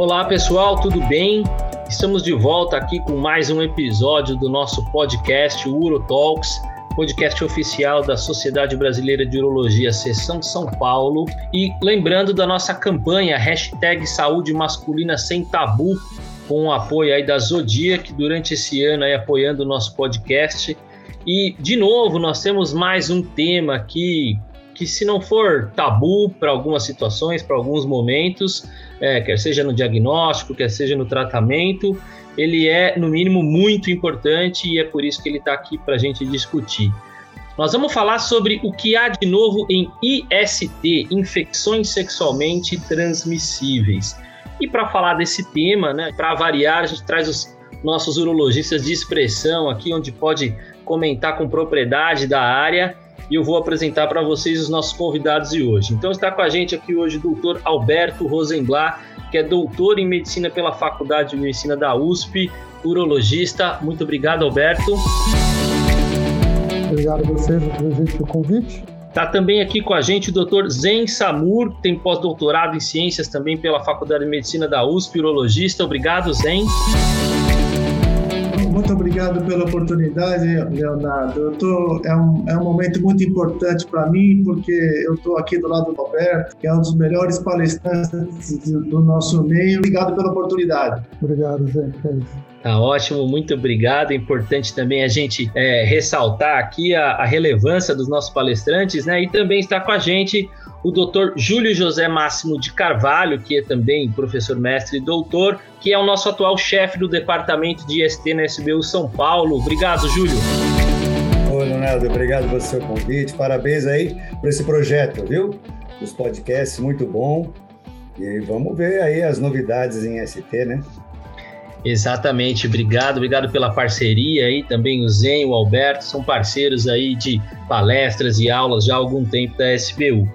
Olá pessoal, tudo bem? Estamos de volta aqui com mais um episódio do nosso podcast Uro Talks, podcast oficial da Sociedade Brasileira de Urologia, Seção São Paulo. E lembrando da nossa campanha hashtag Saúde Masculina Sem Tabu, com o apoio aí da Zodiac durante esse ano aí apoiando o nosso podcast. E de novo, nós temos mais um tema aqui que se não for tabu para algumas situações, para alguns momentos, é, quer seja no diagnóstico, quer seja no tratamento, ele é, no mínimo, muito importante e é por isso que ele está aqui para a gente discutir. Nós vamos falar sobre o que há de novo em IST, infecções sexualmente transmissíveis. E para falar desse tema, né, para variar, a gente traz os nossos urologistas de expressão aqui, onde pode comentar com propriedade da área e eu vou apresentar para vocês os nossos convidados de hoje. Então está com a gente aqui hoje o doutor Alberto Rosenblatt, que é doutor em medicina pela Faculdade de Medicina da USP, urologista. Muito obrigado, Alberto. Obrigado a vocês pelo convite. Está também aqui com a gente o Dr. Zen Samur, tem pós-doutorado em ciências também pela Faculdade de Medicina da USP, urologista. Obrigado, Zen. Muito obrigado pela oportunidade, Leonardo. Eu tô, é, um, é um momento muito importante para mim, porque eu estou aqui do lado do Roberto, que é um dos melhores palestrantes do nosso meio. Obrigado pela oportunidade. Obrigado, Zé. Tá ótimo, muito obrigado. É importante também a gente é, ressaltar aqui a, a, relevância dos nossos palestrantes, né? E também está com a gente o doutor Júlio José Máximo de Carvalho, que é também professor mestre e doutor, que é o nosso atual chefe do departamento de IST na SBU São Paulo. Obrigado, Júlio. Oi, Leonardo, obrigado pelo seu convite. Parabéns aí por esse projeto, viu? Os podcasts, muito bom. E vamos ver aí as novidades em ST, né? Exatamente, obrigado, obrigado pela parceria aí, também o Zen, o Alberto, são parceiros aí de palestras e aulas já há algum tempo da SBU.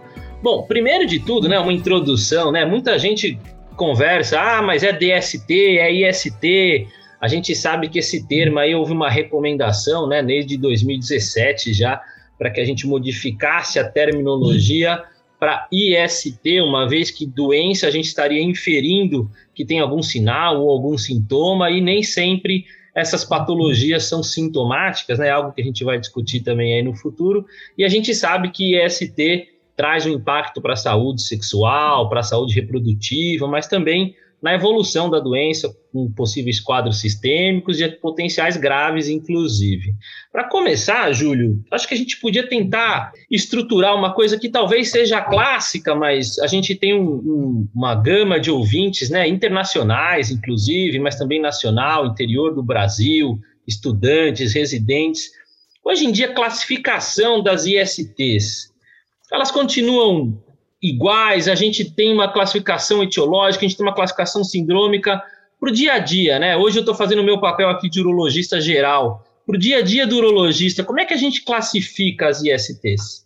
Bom, primeiro de tudo, né, uma introdução, né? Muita gente conversa, ah, mas é DST, é IST. A gente sabe que esse termo aí houve uma recomendação, né, desde 2017 já, para que a gente modificasse a terminologia para IST, uma vez que doença a gente estaria inferindo que tem algum sinal ou algum sintoma e nem sempre essas patologias são sintomáticas, né? Algo que a gente vai discutir também aí no futuro. E a gente sabe que IST traz um impacto para a saúde sexual, para a saúde reprodutiva, mas também na evolução da doença, com possíveis quadros sistêmicos e potenciais graves, inclusive. Para começar, Júlio, acho que a gente podia tentar estruturar uma coisa que talvez seja clássica, mas a gente tem um, um, uma gama de ouvintes, né, internacionais, inclusive, mas também nacional, interior do Brasil, estudantes, residentes. Hoje em dia, classificação das ISTs elas continuam iguais, a gente tem uma classificação etiológica, a gente tem uma classificação sindrômica para o dia a dia, né? Hoje eu estou fazendo o meu papel aqui de urologista geral. Para o dia a dia do urologista, como é que a gente classifica as ISTs?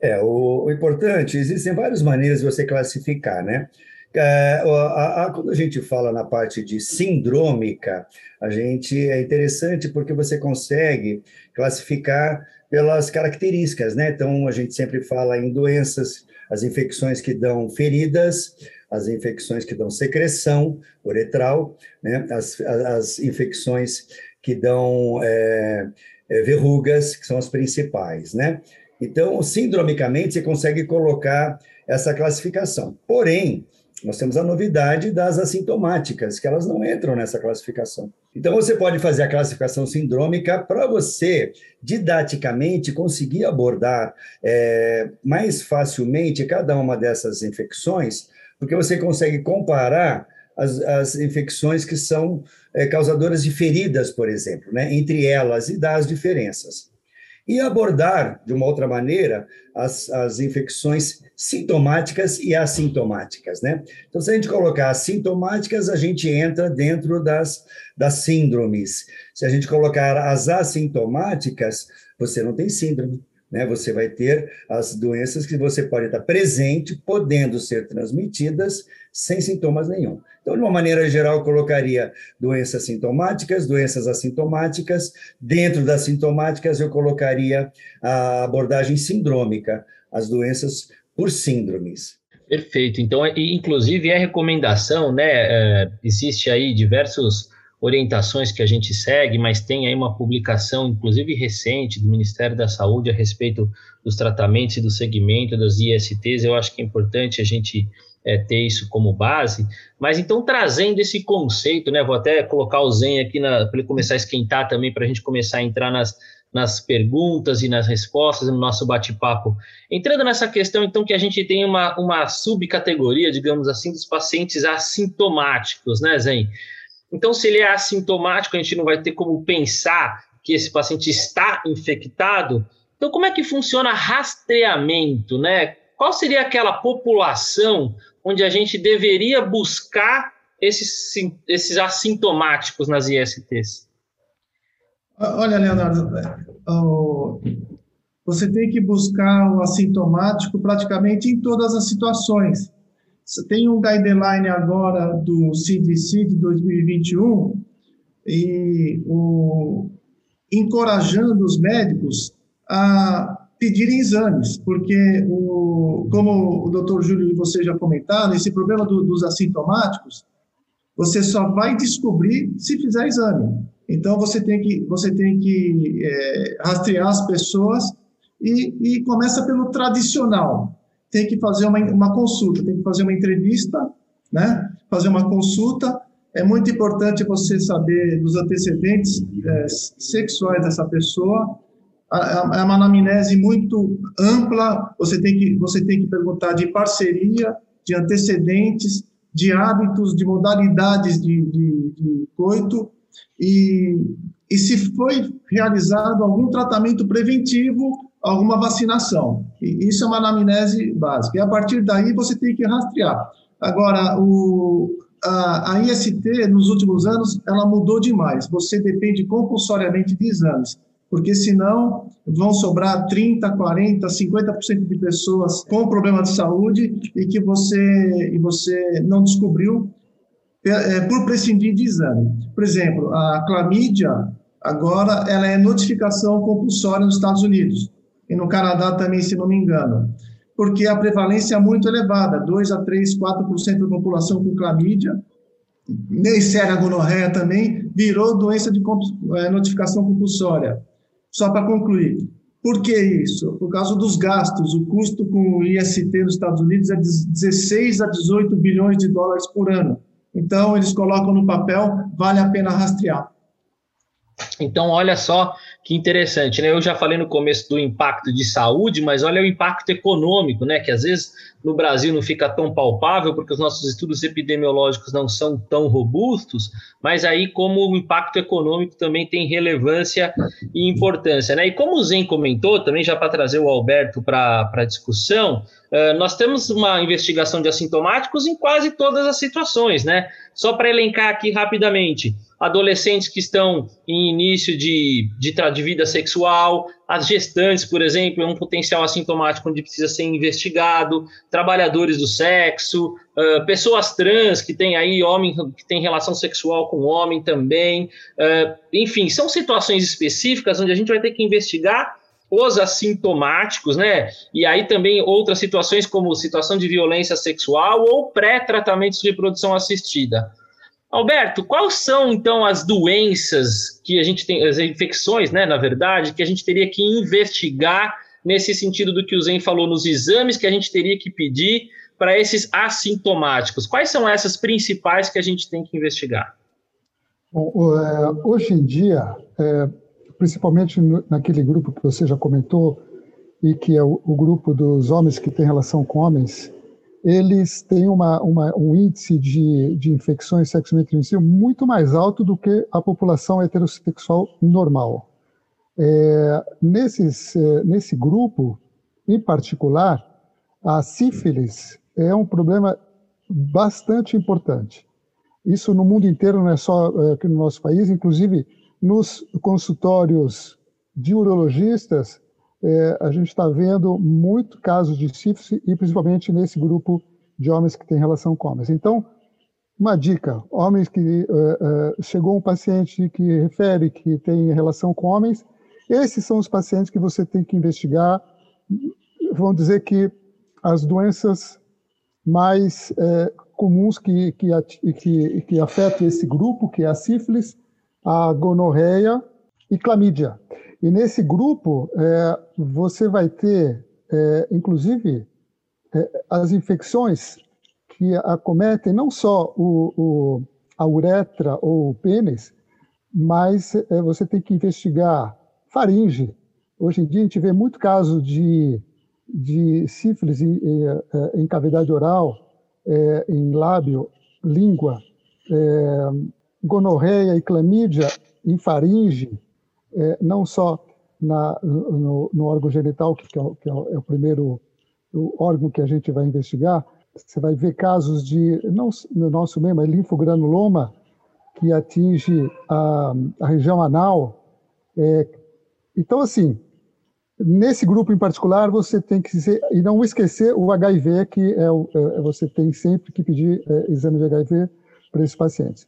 É, o, o importante, existem várias maneiras de você classificar, né? É, a, a, quando a gente fala na parte de sindrômica, a gente é interessante porque você consegue classificar pelas características, né? Então, a gente sempre fala em doenças, as infecções que dão feridas, as infecções que dão secreção uretral, né? As, as infecções que dão é, é, verrugas, que são as principais, né? Então, sindromicamente, você consegue colocar essa classificação. Porém, nós temos a novidade das assintomáticas, que elas não entram nessa classificação. Então, você pode fazer a classificação sindrômica para você, didaticamente, conseguir abordar é, mais facilmente cada uma dessas infecções, porque você consegue comparar as, as infecções que são é, causadoras de feridas, por exemplo, né, entre elas e dar as diferenças e abordar, de uma outra maneira, as, as infecções sintomáticas e assintomáticas, né? Então, se a gente colocar assintomáticas, a gente entra dentro das, das síndromes. Se a gente colocar as assintomáticas, você não tem síndrome. Né? Você vai ter as doenças que você pode estar presente, podendo ser transmitidas sem sintomas nenhum. Então, de uma maneira geral, eu colocaria doenças sintomáticas, doenças assintomáticas. Dentro das sintomáticas, eu colocaria a abordagem sindrômica, as doenças por síndromes. Perfeito. Então, inclusive, é recomendação, né? É, existe aí diversos orientações que a gente segue, mas tem aí uma publicação, inclusive recente, do Ministério da Saúde a respeito dos tratamentos e do segmento das ISTs. Eu acho que é importante a gente é, ter isso como base. Mas então, trazendo esse conceito, né? Vou até colocar o Zen aqui para ele começar a esquentar também, para a gente começar a entrar nas, nas perguntas e nas respostas no nosso bate-papo. Entrando nessa questão, então, que a gente tem uma, uma subcategoria, digamos assim, dos pacientes assintomáticos, né, Zen? Então, se ele é assintomático, a gente não vai ter como pensar que esse paciente está infectado. Então, como é que funciona rastreamento, né? Qual seria aquela população onde a gente deveria buscar esses, esses assintomáticos nas ISTs? Olha, Leonardo, você tem que buscar o assintomático praticamente em todas as situações. Tem um guideline agora do CDC de 2021 e o, encorajando os médicos a pedirem exames, porque, o, como o doutor Júlio e você já comentaram, esse problema do, dos assintomáticos, você só vai descobrir se fizer exame. Então, você tem que, você tem que é, rastrear as pessoas e, e começa pelo tradicional tem que fazer uma, uma consulta, tem que fazer uma entrevista, né? fazer uma consulta. É muito importante você saber dos antecedentes é, sexuais dessa pessoa. É uma anamnese muito ampla. Você tem que você tem que perguntar de parceria, de antecedentes, de hábitos, de modalidades de, de, de coito e, e se foi realizado algum tratamento preventivo alguma vacinação. E isso é uma anamnese básica. E a partir daí você tem que rastrear. Agora, o, a, a IST, nos últimos anos, ela mudou demais. Você depende compulsoriamente de exames, porque senão vão sobrar 30, 40, 50% de pessoas com problema de saúde e que você, e você não descobriu é, é por prescindir de exame. Por exemplo, a clamídia, agora, ela é notificação compulsória nos Estados Unidos e no Canadá também, se não me engano, porque a prevalência é muito elevada, 2 a 3, 4% da população com clamídia, Neisseria gonorreia também virou doença de é, notificação compulsória. Só para concluir, por que isso? Por causa dos gastos. O custo com o IST nos Estados Unidos é de 16 a 18 bilhões de dólares por ano. Então, eles colocam no papel, vale a pena rastrear. Então, olha só que interessante, né? Eu já falei no começo do impacto de saúde, mas olha o impacto econômico, né? Que às vezes no Brasil não fica tão palpável, porque os nossos estudos epidemiológicos não são tão robustos, mas aí, como o impacto econômico também tem relevância e importância, né? E como o Zen comentou, também já para trazer o Alberto para a discussão, uh, nós temos uma investigação de assintomáticos em quase todas as situações, né? Só para elencar aqui rapidamente adolescentes que estão em início de, de, de, vida sexual, as gestantes, por exemplo, é um potencial assintomático onde precisa ser investigado, trabalhadores do sexo, uh, pessoas trans que têm aí homem que tem relação sexual com homem também, uh, enfim, são situações específicas onde a gente vai ter que investigar os assintomáticos, né? E aí também outras situações como situação de violência sexual ou pré-tratamentos de reprodução assistida. Alberto, quais são então as doenças que a gente tem, as infecções, né, na verdade, que a gente teria que investigar nesse sentido do que o Zen falou nos exames que a gente teria que pedir para esses assintomáticos? Quais são essas principais que a gente tem que investigar? Bom, é, hoje em dia, é, principalmente naquele grupo que você já comentou, e que é o, grupo dos homens que têm relação com homens, eles têm uma, uma, um índice de, de infecções sexualmente transmissíveis muito mais alto do que a população heterossexual normal. É, nesses, é, nesse grupo, em particular, a sífilis é um problema bastante importante. Isso no mundo inteiro, não é só é, aqui no nosso país, inclusive nos consultórios de urologistas, é, a gente está vendo muito casos de sífilis e principalmente nesse grupo de homens que têm relação com homens. Então, uma dica: homens que uh, uh, chegou um paciente que refere que tem relação com homens, esses são os pacientes que você tem que investigar. Vão dizer que as doenças mais é, comuns que, que, que, que afetam esse grupo, que é a sífilis, a gonorreia e clamídia. E nesse grupo, é, você vai ter, é, inclusive, é, as infecções que acometem não só o, o, a uretra ou o pênis, mas é, você tem que investigar faringe. Hoje em dia, a gente vê muito caso de, de sífilis em, em, é, em cavidade oral, é, em lábio, língua, gonorreia e clamídia em faringe, é, não só na, no, no, órgão genital, que, é, o, que é o primeiro o órgão que a gente vai investigar, você vai ver casos de, não no nosso mesmo, é linfogranuloma, que atinge a, a região anal. É, então, assim, nesse grupo em particular, você tem que ser, e não esquecer o HIV, que é, o, é você tem sempre que pedir é, exame de HIV para esses pacientes.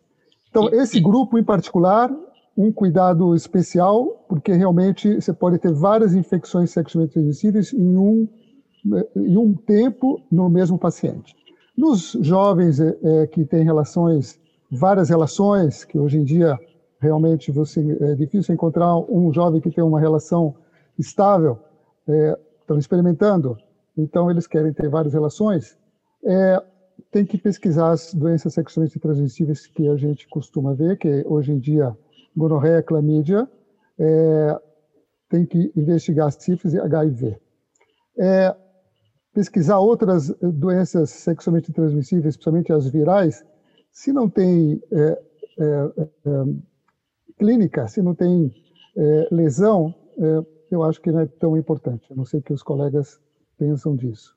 Então, esse grupo em particular, um cuidado especial, porque realmente você pode ter várias infecções sexualmente transmissíveis em um em um tempo no mesmo paciente. Nos jovens é, que têm relações, várias relações, que hoje em dia realmente você, é difícil encontrar um jovem que tem uma relação estável, é, estão experimentando, então eles querem ter várias relações, é, tem que pesquisar as doenças sexualmente transmissíveis que a gente costuma ver, que hoje em dia gonorreia, clamídia, é, tem que investigar sífilis e HIV. É, pesquisar outras eh, doenças sexualmente transmissíveis, especialmente as virais, se não tem é, é, é, clínica, se não tem lesão, eu acho que não é tão importante. Eu não sei o que os colegas pensam disso.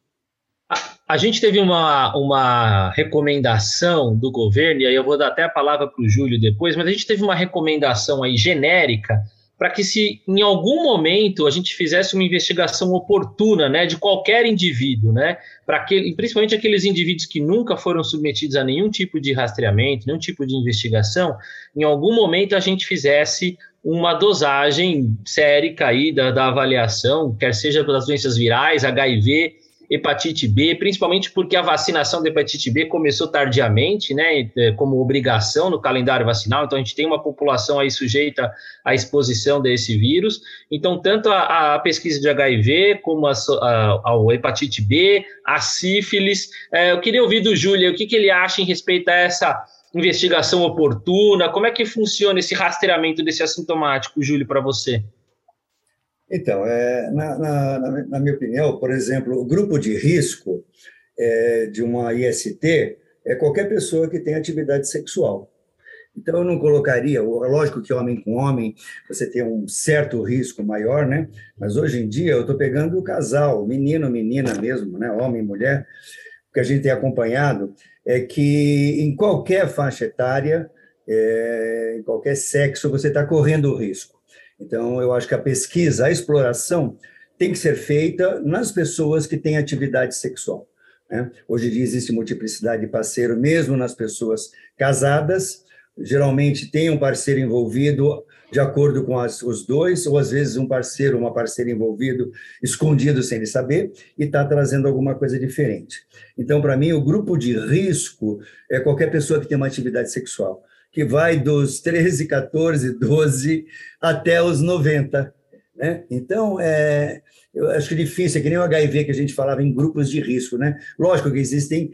A, gente teve uma, uma recomendação do governo, e aí eu vou dar até a palavra para o Júlio depois, mas a gente teve uma recomendação aí genérica para que se em algum momento a gente fizesse uma investigação oportuna, né, de qualquer indivíduo, né, para aquele, principalmente aqueles indivíduos que nunca foram submetidos a nenhum tipo de rastreamento, nenhum tipo de investigação, em algum momento a gente fizesse uma dosagem sérica aí da, da avaliação, quer seja das doenças virais, HIV, hepatite B, principalmente porque a vacinação da hepatite B começou tardiamente, né, é, como obrigação no calendário vacinal, então a gente tem uma população aí sujeita à exposição desse vírus, então tanto a, a pesquisa de HIV, como a, a, a, hepatite B, a sífilis, é, eu queria ouvir do Júlio, o que, que ele acha em respeito a essa investigação oportuna, como é que funciona esse rastreamento desse assintomático, Júlio, para você? Então, é, na, na, na, minha opinião, por exemplo, o grupo de risco é, de uma IST é qualquer pessoa que tem atividade sexual. Então, eu não colocaria, lógico que homem com homem você tem um certo risco maior, né? Mas hoje em dia eu estou pegando o casal, menino, menina mesmo, né? Homem, mulher. O que a gente tem acompanhado é que em qualquer faixa etária, é, em qualquer sexo, você está correndo o risco. Então, eu acho que a pesquisa, a exploração, tem que ser feita nas pessoas que têm atividade sexual. Né? Hoje em dia existe multiplicidade de parceiro, mesmo nas pessoas casadas. Geralmente tem um parceiro envolvido de acordo com as, os dois, ou às vezes um parceiro, uma parceira envolvido, escondido sem ele saber, e está trazendo alguma coisa diferente. Então, para mim, o grupo de risco é qualquer pessoa que tem uma atividade sexual que vai dos 13, 14, 12 até os 90. Né? Então, é, eu acho que é difícil, é que nem o HIV que a gente falava em grupos de risco. Né? Lógico que existem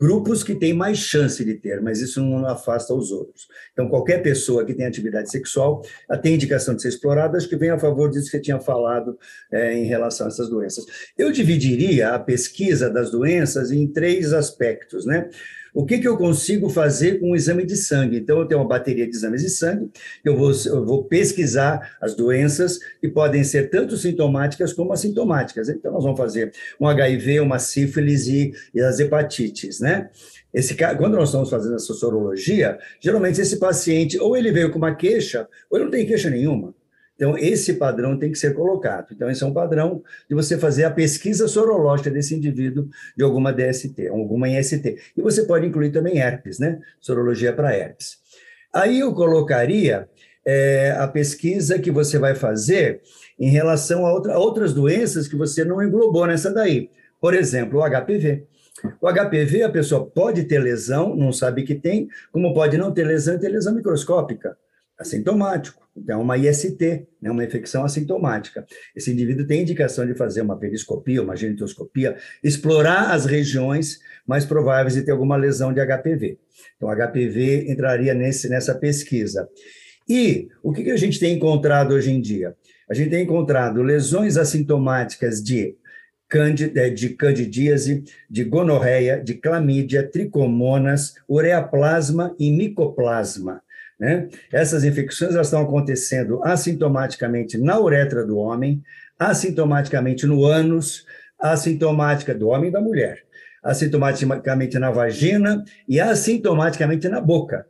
grupos que têm mais chance de ter, mas isso não afasta os outros. Então, qualquer pessoa que tem atividade sexual tem indicação de ser explorada, acho que vem a favor disso que você tinha falado é, em relação a essas doenças. Eu dividiria a pesquisa das doenças em três aspectos, né? O que, que eu consigo fazer com o exame de sangue? Então, eu tenho uma bateria de exames de sangue, eu vou, eu vou pesquisar as doenças que podem ser tanto sintomáticas como assintomáticas. Então, nós vamos fazer um HIV, uma sífilis e, e as hepatites, né? Esse, quando nós estamos fazendo essa sorologia, geralmente esse paciente ou ele veio com uma queixa, ou ele não tem queixa nenhuma. Então, esse padrão tem que ser colocado. Então, esse é um padrão de você fazer a pesquisa sorológica desse indivíduo de alguma DST, alguma IST. E você pode incluir também herpes, né? Sorologia para herpes. Aí eu colocaria é, a pesquisa que você vai fazer em relação a, outra, outras doenças que você não englobou nessa daí. Por exemplo, o HPV. O HPV, a pessoa pode ter lesão, não sabe que tem, como pode não ter lesão e ter lesão microscópica, assintomático. Então, uma IST, né, uma infecção assintomática. Esse indivíduo tem indicação de fazer uma periscopia, uma genitoscopia, explorar as regiões mais prováveis de ter alguma lesão de HPV. Então, HPV entraria nesse, nessa pesquisa. E o que, que a gente tem encontrado hoje em dia? A gente tem encontrado lesões assintomáticas de é, de candidíase, de gonorreia, de clamídia, tricomonas, ureaplasma e micoplasma. Né? Essas infecções elas estão acontecendo assintomaticamente na uretra do homem, assintomaticamente no ânus, assintomática do homem e da mulher, assintomaticamente na vagina e assintomaticamente na boca.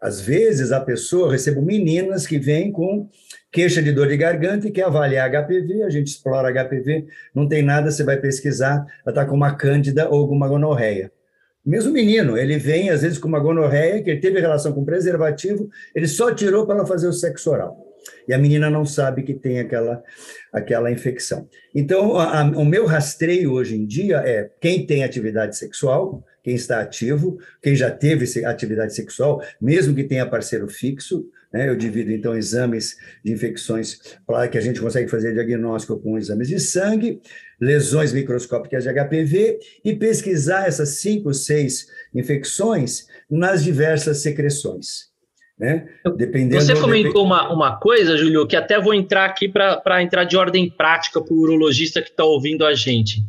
Às vezes, a pessoa, eu recebo meninas que vêm com queixa de dor de garganta e quer avaliar HPV, a gente explora HPV, não tem nada, você vai pesquisar, ela está com uma cândida ou alguma gonorreia. Mesmo menino, ele vem às vezes com uma gonorreia, que ele teve relação com preservativo, ele só tirou para ela fazer o sexo oral. E a menina não sabe que tem aquela, aquela infecção. Então, a, a, o meu rastreio hoje em dia é quem tem atividade sexual, quem está ativo, quem já teve atividade sexual, mesmo que tenha parceiro fixo, né? Eu divido, então, exames de infecções para que a gente consegue fazer diagnóstico com exames de sangue, lesões microscópicas de HPV e pesquisar essas cinco, seis infecções nas diversas secreções. Né? Dependendo Você comentou uma, uma coisa, Júlio, que até vou entrar aqui para entrar de ordem prática para o urologista que está ouvindo a gente.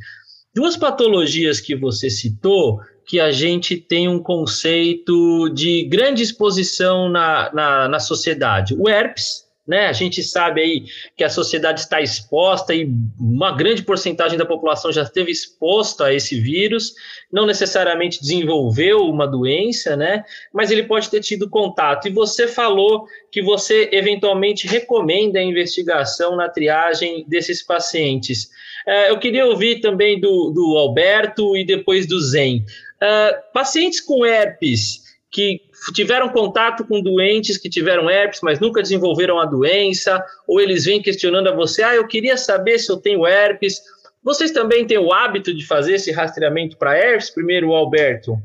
Duas patologias que você citou que a gente tem um conceito de grande exposição na, na, na sociedade. O herpes, né? A gente sabe aí que a sociedade está exposta e uma grande porcentagem da população já esteve exposta a esse vírus, não necessariamente desenvolveu uma doença, né? Mas ele pode ter tido contato. E você falou que você eventualmente recomenda a investigação na triagem desses pacientes. É, eu queria ouvir também do, do Alberto e depois do Zen. Uh, pacientes com herpes que tiveram contato com doentes que tiveram herpes, mas nunca desenvolveram a doença, ou eles vêm questionando a você: ah, eu queria saber se eu tenho herpes. Vocês também têm o hábito de fazer esse rastreamento para herpes? Primeiro, o Alberto.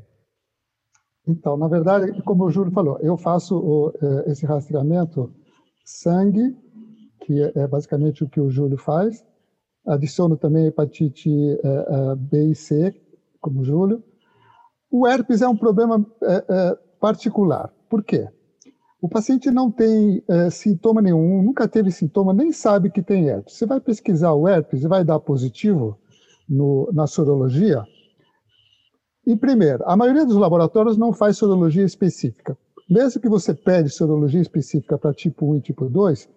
Então, na verdade, como o Júlio falou, eu faço o, eh, esse rastreamento sangue, que é, é basicamente o que o Júlio faz. Adiciono também hepatite eh, eh, B e C, como o Júlio. O herpes é um problema particular. Por quê? O paciente não tem é, sintoma nenhum, nunca teve sintoma, nem sabe que tem herpes. Você vai pesquisar o herpes e vai dar positivo no, na sorologia. Em primeiro, a maioria dos laboratórios não faz sorologia específica. Mesmo que você pede sorologia específica para tipo 1 e tipo 2,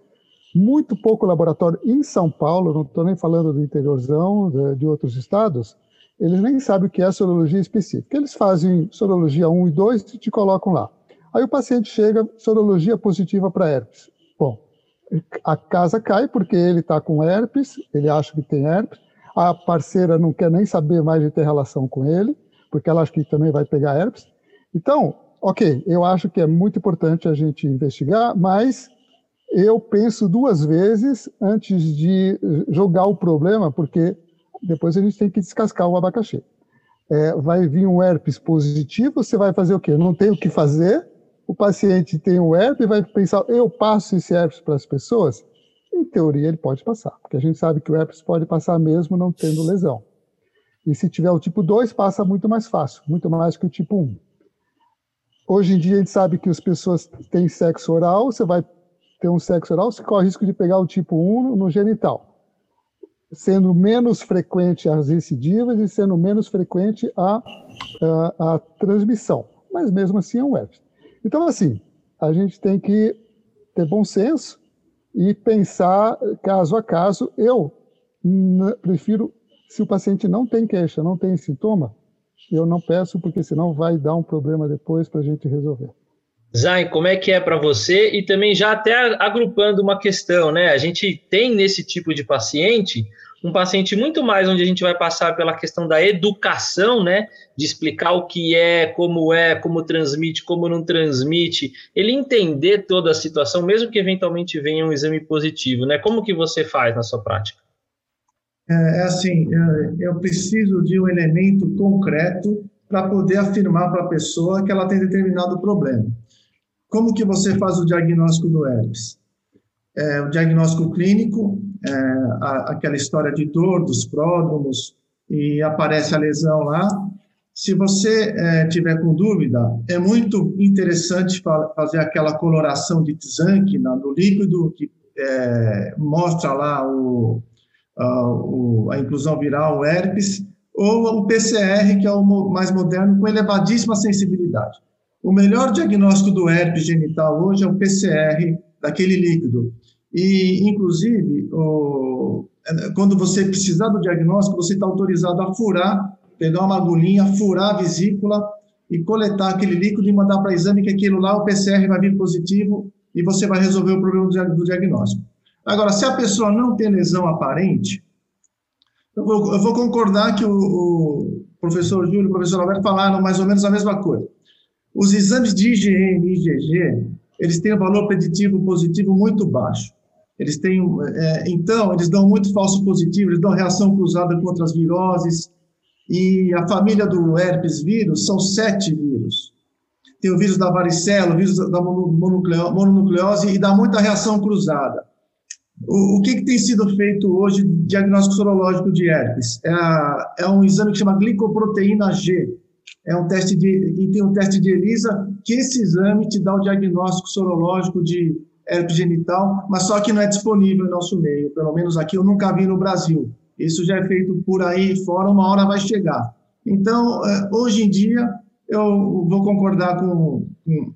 muito pouco laboratório em São Paulo, não estou nem falando do interiorzão, de, de outros estados, eles nem sabem o que é sorologia específica. Eles fazem sorologia 1 e 2 e te colocam lá. Aí o paciente chega, sorologia positiva para herpes. Bom, a casa cai porque ele está com herpes, ele acha que tem herpes, a parceira não quer nem saber mais de ter relação com ele, porque ela acha que também vai pegar herpes. Então, ok, eu acho que é muito importante a gente investigar, mas eu penso duas vezes antes de jogar o problema, porque depois a gente tem que descascar o abacaxi. É, vai vir um herpes positivo, você vai fazer o quê? Não tem o que fazer, o paciente tem o herpes vai pensar, eu passo esse herpes para as pessoas? Em teoria, ele pode passar, porque a gente sabe que o herpes pode passar mesmo não tendo lesão. E se tiver o tipo 2, passa muito mais fácil, muito mais que o tipo 1. Hoje em dia, a gente sabe que as pessoas têm sexo oral, você vai ter um sexo oral, você corre o risco de pegar o tipo 1 no genital sendo menos frequente as recidivas e sendo menos frequente a, a, a transmissão. Mas mesmo assim é um herpes. Então, assim, a gente tem que ter bom senso e pensar caso a caso. Eu prefiro, se o paciente não tem queixa, não tem sintoma, eu não peço, porque senão vai dar um problema depois para a gente resolver. Zay, como é que é para você? E também já até agrupando uma questão, né? A gente tem nesse tipo de paciente um paciente muito mais onde a gente vai passar pela questão da educação, né, de explicar o que é, como é, como transmite, como não transmite, ele entender toda a situação, mesmo que eventualmente venha um exame positivo, né? Como que você faz na sua prática? É, é assim, é, eu preciso de um elemento concreto para poder afirmar para a pessoa que ela tem determinado problema. Como que você faz o diagnóstico do herpes? É, o diagnóstico clínico, é, a, aquela história de dor dos pródromos, e aparece a lesão lá. Se você é, tiver com dúvida, é muito interessante fa fazer aquela coloração de Tzank no líquido, que é, mostra lá o, a, o, a inclusão viral, o herpes, ou o PCR, que é o mais moderno, com elevadíssima sensibilidade. O melhor diagnóstico do herpes genital hoje é o PCR daquele líquido. E, inclusive, o, quando você precisar do diagnóstico, você está autorizado a furar, pegar uma agulhinha, furar a vesícula e coletar aquele líquido e mandar para exame, que aquilo lá, o PCR vai vir positivo e você vai resolver o problema do diagnóstico. Agora, se a pessoa não tem lesão aparente, eu vou, eu vou concordar que o, o, professor Júlio e o professor Alberto falaram mais ou menos a mesma coisa. Os exames de IgM e IgG, eles têm um valor preditivo positivo muito baixo. Eles têm, é, então, eles dão muito falso positivo, eles dão reação cruzada contra as viroses, e a família do herpes vírus são sete vírus. Tem o vírus da varicela, o vírus da mononucleose, e dá muita reação cruzada. O, o que, que, tem sido feito hoje de diagnóstico sorológico de herpes? É, a, é, um exame que chama glicoproteína G. É um teste de, e tem um teste de ELISA, que esse exame te dá o diagnóstico sorológico de herpes genital, mas só que não é disponível no nosso meio, pelo menos aqui eu nunca vi no Brasil. Isso já é feito por aí fora, uma hora vai chegar. Então, é, hoje em dia, eu vou concordar com, com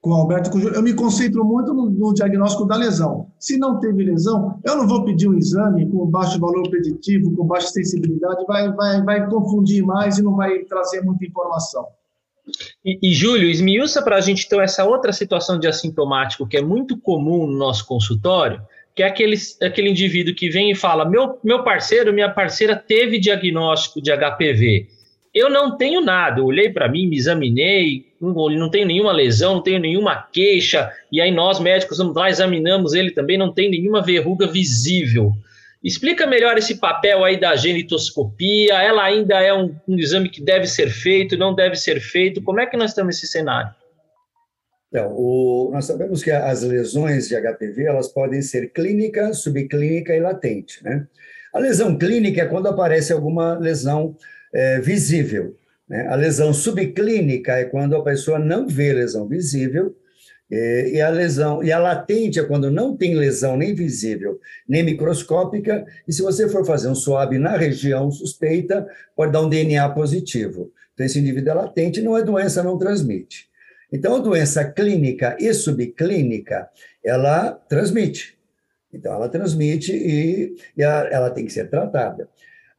com o Alberto, eu me concentro muito no, no, diagnóstico da lesão. Se não teve lesão, eu não vou pedir um exame com baixo valor preditivo, com baixa sensibilidade, vai, vai, vai confundir mais e não vai trazer muita informação. E, e Júlio, esmiuça para a gente então essa outra situação de assintomático que é muito comum no nosso consultório, que é aquele, aquele indivíduo que vem e fala: meu, meu parceiro, minha parceira teve diagnóstico de HPV eu não tenho nada. Eu olhei para mim, me examinei, não tenho nenhuma lesão, não tenho nenhuma queixa. E aí nós médicos vamos lá, examinamos ele também, não tem nenhuma verruga visível. Explica melhor esse papel aí da genitoscopia. Ela ainda é um, um exame que deve ser feito, não deve ser feito. Como é que nós estamos nesse cenário? Então, o, nós sabemos que as lesões de HPV elas podem ser clínica, subclínica e latente. Né? A lesão clínica é quando aparece alguma lesão é, visível. Né? A lesão subclínica é quando a pessoa não vê lesão visível, é, e a lesão e a latente é quando não tem lesão nem visível nem microscópica e se você for fazer um swab na região suspeita pode dar um DNA positivo então esse indivíduo é latente não é doença não transmite então a doença clínica e subclínica ela transmite então ela transmite e, e a, ela tem que ser tratada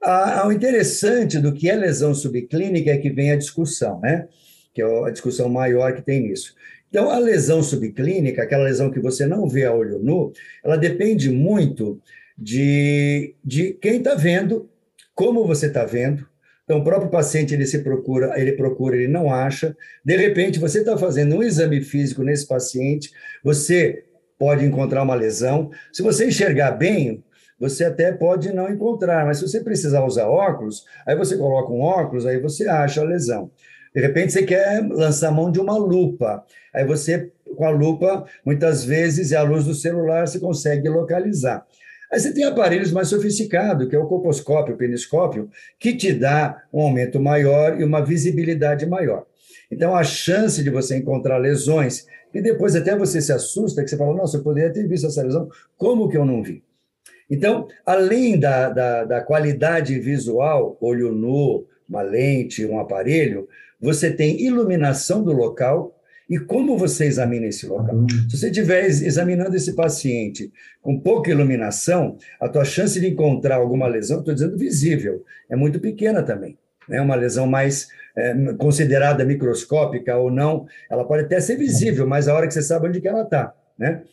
ah, o interessante do que é lesão subclínica é que vem a discussão, né? Que é a discussão maior que tem nisso. Então, a lesão subclínica, aquela lesão que você não vê a olho nu, ela depende muito de, de quem está vendo, como você está vendo. Então, o próprio paciente ele se procura, ele procura, ele não acha. De repente, você está fazendo um exame físico nesse paciente, você pode encontrar uma lesão. Se você enxergar bem, você até pode não encontrar, mas se você precisar usar óculos, aí você coloca um óculos, aí você acha a lesão. De repente você quer lançar a mão de uma lupa, aí você, com a lupa, muitas vezes, é a luz do celular, você consegue localizar. Aí você tem aparelhos mais sofisticados, que é o coposcópio, o peniscópio, que te dá um aumento maior e uma visibilidade maior. Então, a chance de você encontrar lesões, e depois até você se assusta, que você fala, nossa, eu poderia ter visto essa lesão, como que eu não vi? Então, além da, da, da qualidade visual, olho nu, uma lente, um aparelho, você tem iluminação do local e como você examina esse local. Uhum. Se você estiver examinando esse paciente com pouca iluminação, a tua chance de encontrar alguma lesão, estou dizendo visível, é muito pequena também. Né? Uma lesão mais é, considerada microscópica ou não, ela pode até ser visível, mas a hora que você sabe onde que ela está. Né?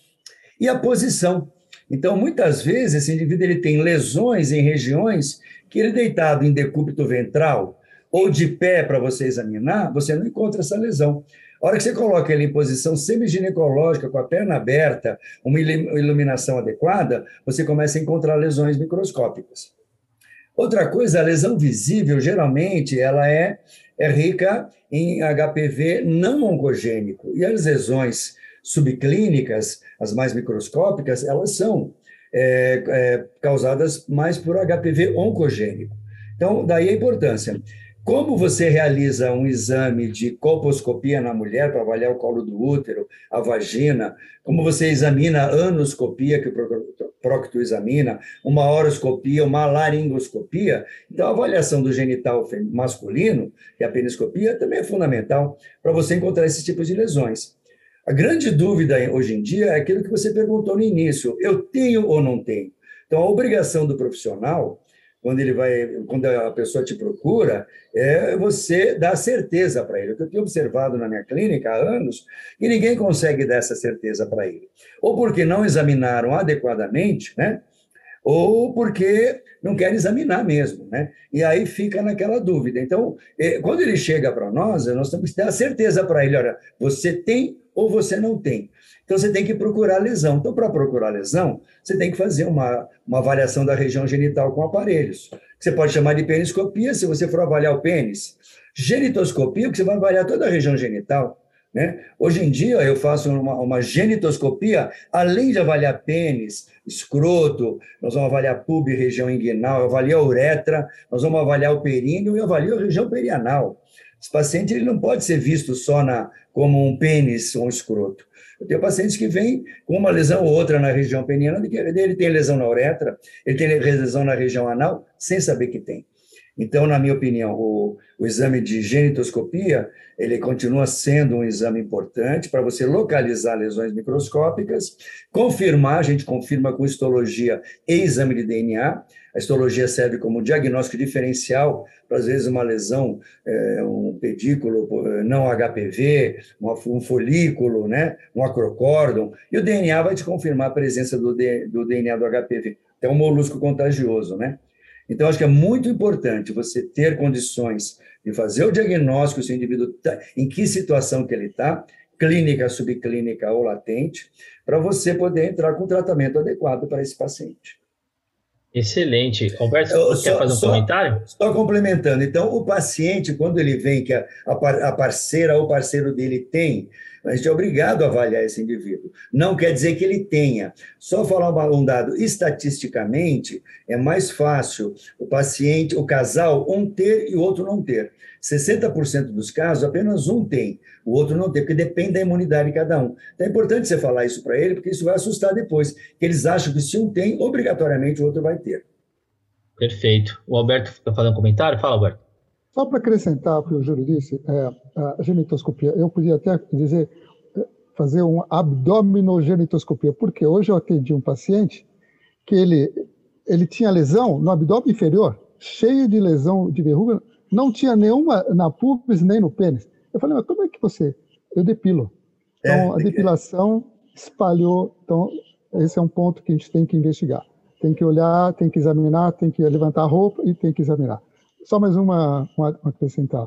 E a posição. Então, muitas vezes, esse indivíduo ele tem lesões em regiões que ele deitado em decúbito ventral ou de pé para você examinar, você não encontra essa lesão. A hora que você coloca ele em posição semiginecológica, com a perna aberta, uma iluminação adequada, você começa a encontrar lesões microscópicas. Outra coisa, a lesão visível, geralmente, ela é, é rica em HPV não oncogênico. E as lesões subclínicas, as mais microscópicas, elas são é, é, causadas mais por HPV oncogênico. Então, daí a importância. Como você realiza um exame de colposcopia na mulher para avaliar o colo do útero, a vagina, como você examina a anoscopia, que o prócto examina, uma horoscopia, uma laringoscopia, então a avaliação do genital masculino, e a peniscopia, também é fundamental para você encontrar esses tipos de lesões. A grande dúvida hoje em dia é aquilo que você perguntou no início: eu tenho ou não tenho? Então, a obrigação do profissional quando ele vai, quando a pessoa te procura, é você dar certeza para ele. Eu tenho observado na minha clínica há anos que ninguém consegue dar essa certeza para ele. Ou porque não examinaram adequadamente, né? Ou porque não querem examinar mesmo, né? E aí fica naquela dúvida. Então, é, quando ele chega para nós, nós temos que a certeza para ele, olha, você tem ou você não tem. Então, você tem que procurar lesão. Então, para procurar lesão, você tem que fazer uma, uma avaliação da região genital com aparelhos. Você pode chamar de peniscopia, se você for avaliar o pênis. Genitoscopia, que você vai avaliar toda a região genital. Né? Hoje em dia, eu faço uma, uma genitoscopia, além de avaliar pênis, escroto, nós vamos avaliar pub, região inguinal, avaliar uretra, nós vamos avaliar o períneo e avalio a região perianal. Esse paciente ele não pode ser visto só na, como um pênis ou um escroto. Eu tenho pacientes que vêm com uma lesão ou outra na região peniana, ele tem lesão na uretra, ele tem lesão na região anal, sem saber que tem. Então, na minha opinião, o, o, exame de genitoscopia, ele continua sendo um exame importante para você localizar lesões microscópicas, confirmar, a gente confirma com histologia e exame de DNA. A histologia serve como diagnóstico diferencial para, às vezes, uma lesão, é, um pedículo não HPV, um folículo, né, um acrocórdon, e o DNA vai te confirmar a presença do, do DNA do HPV. É um molusco contagioso, né? Então, acho que é muito importante você ter condições de fazer o diagnóstico se o indivíduo tá, em que situação que ele está, clínica, subclínica ou latente, para você poder entrar com o tratamento adequado para esse paciente. Excelente. Alberto, você só, quer fazer um só, comentário? Só complementando. Então, o paciente, quando ele vem que a, a parceira ou parceiro dele tem a gente é obrigado a avaliar esse indivíduo. Não quer dizer que ele tenha. Só falar um dado, estatisticamente, é mais fácil o paciente, o casal, um ter e o outro não ter. 60% dos casos, apenas um tem, o outro não tem, porque depende da imunidade de cada um. Então é importante você falar isso para ele, porque isso vai assustar depois, que eles acham que se um tem, obrigatoriamente o outro vai ter. Perfeito. O Alberto quer fazer um comentário? Fala, Alberto. Só para acrescentar o que o Júlio disse, é, a genitoscopia, eu podia até dizer, é, fazer uma abdominogenitoscopia, porque hoje eu atendi um paciente que ele, ele tinha lesão no abdômen inferior, cheio de lesão de verruga, não tinha nenhuma na pubis nem no pênis. Eu falei, mas como é que você... Eu depilo. Então, é, a depilação espalhou. Então, esse é um ponto que a gente tem que investigar. Tem que olhar, tem que examinar, tem que levantar a roupa e tem que examinar. Só mais uma, uma, acrescentar.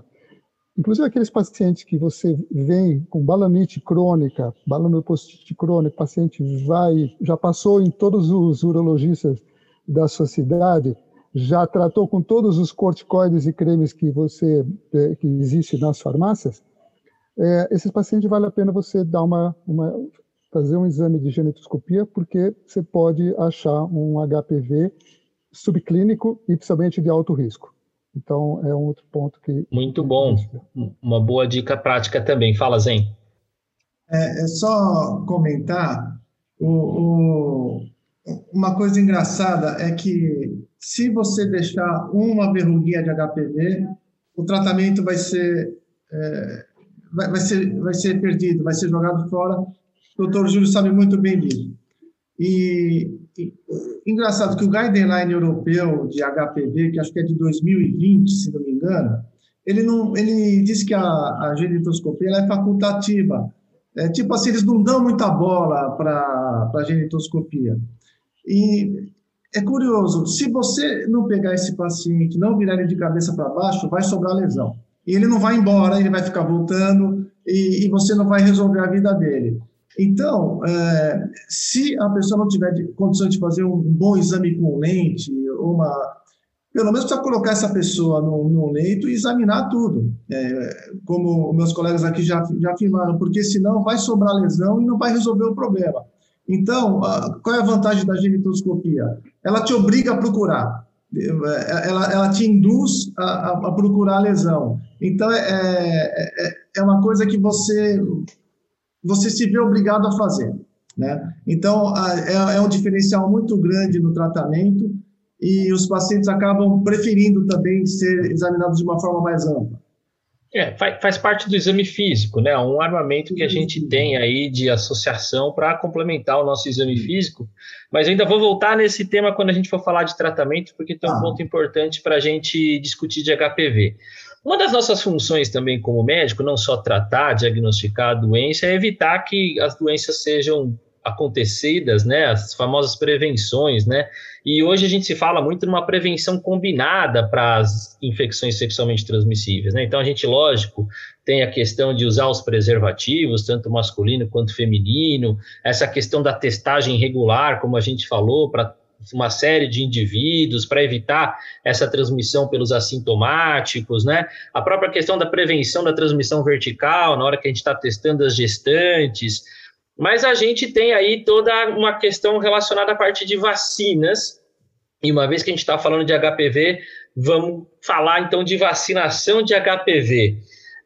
Inclusive aqueles pacientes que você vem com balanite crônica, balanopostite crônica, paciente vai, já passou em todos os urologistas da sociedade, já tratou com todos os corticoides e cremes que você é, que existe nas farmácias, é, esses pacientes vale a pena você dar uma, uma fazer um exame de genetoscopia, porque você pode achar um HPV subclínico e principalmente de alto risco. Então, é um outro ponto que. Muito bom. Uma boa dica prática também. Fala, Zen. É, é só comentar. O, o, uma coisa engraçada é que, se você deixar uma verruguinha de HPV, o tratamento vai ser, é, vai, vai, ser, vai ser perdido, vai ser jogado fora. O doutor Júlio sabe muito bem disso. E, e, engraçado que o guideline europeu de HPV, que acho que é de 2020, se não me engano, ele não, ele diz que a, a genitoscopia é facultativa. É tipo assim, eles não dão muita bola para a genitoscopia. E é curioso, se você não pegar esse paciente, não virar ele de cabeça para baixo, vai sobrar lesão. E ele não vai embora, ele vai ficar voltando e, e você não vai resolver a vida dele. Então, é, se a pessoa não tiver condições de fazer um bom exame com lente, uma, pelo menos precisa colocar essa pessoa no, no leito e examinar tudo, é, como meus colegas aqui já, já afirmaram, porque senão vai sobrar lesão e não vai resolver o problema. Então, qual é a vantagem da genitoscopia? Ela te obriga a procurar, ela, ela te induz a, a procurar a lesão. Então, é, é, é, é uma coisa que você, você se vê obrigado a fazer. Né? Então, é, é um diferencial muito grande no tratamento e os pacientes acabam preferindo também ser examinados de uma forma mais ampla. É, faz, faz, parte do exame físico, né? Um armamento que a gente tem aí de associação para complementar o nosso exame físico. Mas ainda vou voltar nesse tema quando a gente for falar de tratamento, porque tem um ah. ponto importante para a gente discutir de HPV. Uma das nossas funções também como médico, não só tratar, diagnosticar a doença, é evitar que as doenças sejam acontecidas, né, as famosas prevenções, né, e hoje a gente se fala muito numa prevenção combinada para as infecções sexualmente transmissíveis, né, então a gente, lógico, tem a questão de usar os preservativos, tanto masculino quanto feminino, essa questão da testagem regular, como a gente falou, para uma série de indivíduos para evitar essa transmissão pelos assintomáticos, né? A própria questão da prevenção da transmissão vertical, na hora que a gente está testando as gestantes, mas a gente tem aí toda uma questão relacionada à parte de vacinas. E uma vez que a gente está falando de HPV, vamos falar então de vacinação de HPV.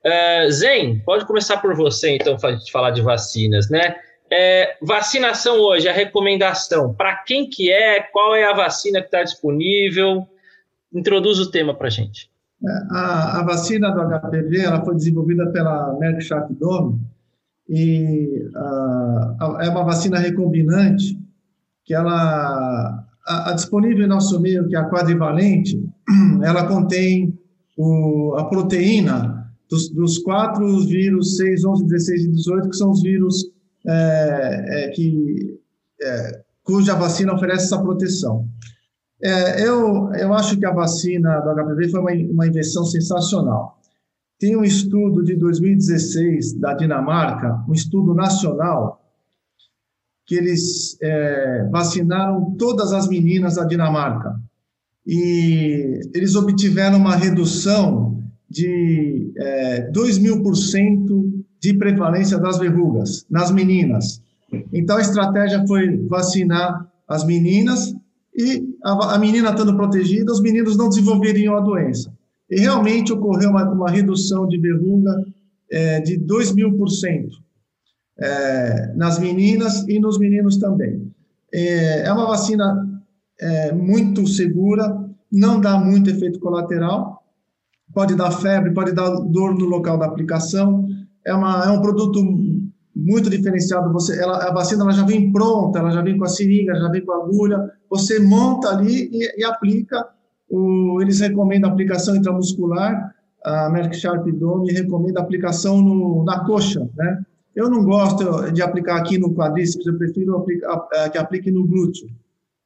Uh, eh, Zen, pode começar por você então, para a gente falar de vacinas, né? É, vacinação hoje, a recomendação, para quem que é, qual é a vacina que está disponível? Introduz o tema para a gente. É, a, a, vacina do HPV ela foi desenvolvida pela Merck Sharp Dome e uh, é uma vacina recombinante que ela a, a, disponível em nosso meio que é a quadrivalente ela contém o, a proteína dos, dos quatro vírus 6, 11, 16 e 18 que são os vírus é, é, que é, cuja vacina oferece essa proteção. É, eu, eu acho que a vacina do HPV foi uma, uma invenção sensacional. Tem um estudo de 2016 da Dinamarca, um estudo nacional, que eles é, vacinaram todas as meninas da Dinamarca. E eles obtiveram uma redução de é, 2 mil por cento de prevalência das verrugas nas meninas. Então, a estratégia foi vacinar as meninas e a, a menina estando protegida, os meninos não desenvolveriam a doença. E realmente ocorreu uma, uma redução de verruga é, de 2 mil por cento é, nas meninas e nos meninos também. É, é uma vacina é, muito segura, não dá muito efeito colateral, pode dar febre, pode dar dor no local da aplicação. É, uma, é um produto muito diferenciado. Você, ela, a vacina ela já vem pronta, ela já vem com a seringa, já vem com a agulha. Você monta ali e, e aplica o, eles recomendam aplicação intramuscular, a Merck Sharp Dome recomenda aplicação no, na coxa, né? Eu não gosto de aplicar aqui no quadríceps, eu prefiro aplicar, que aplique no glúteo.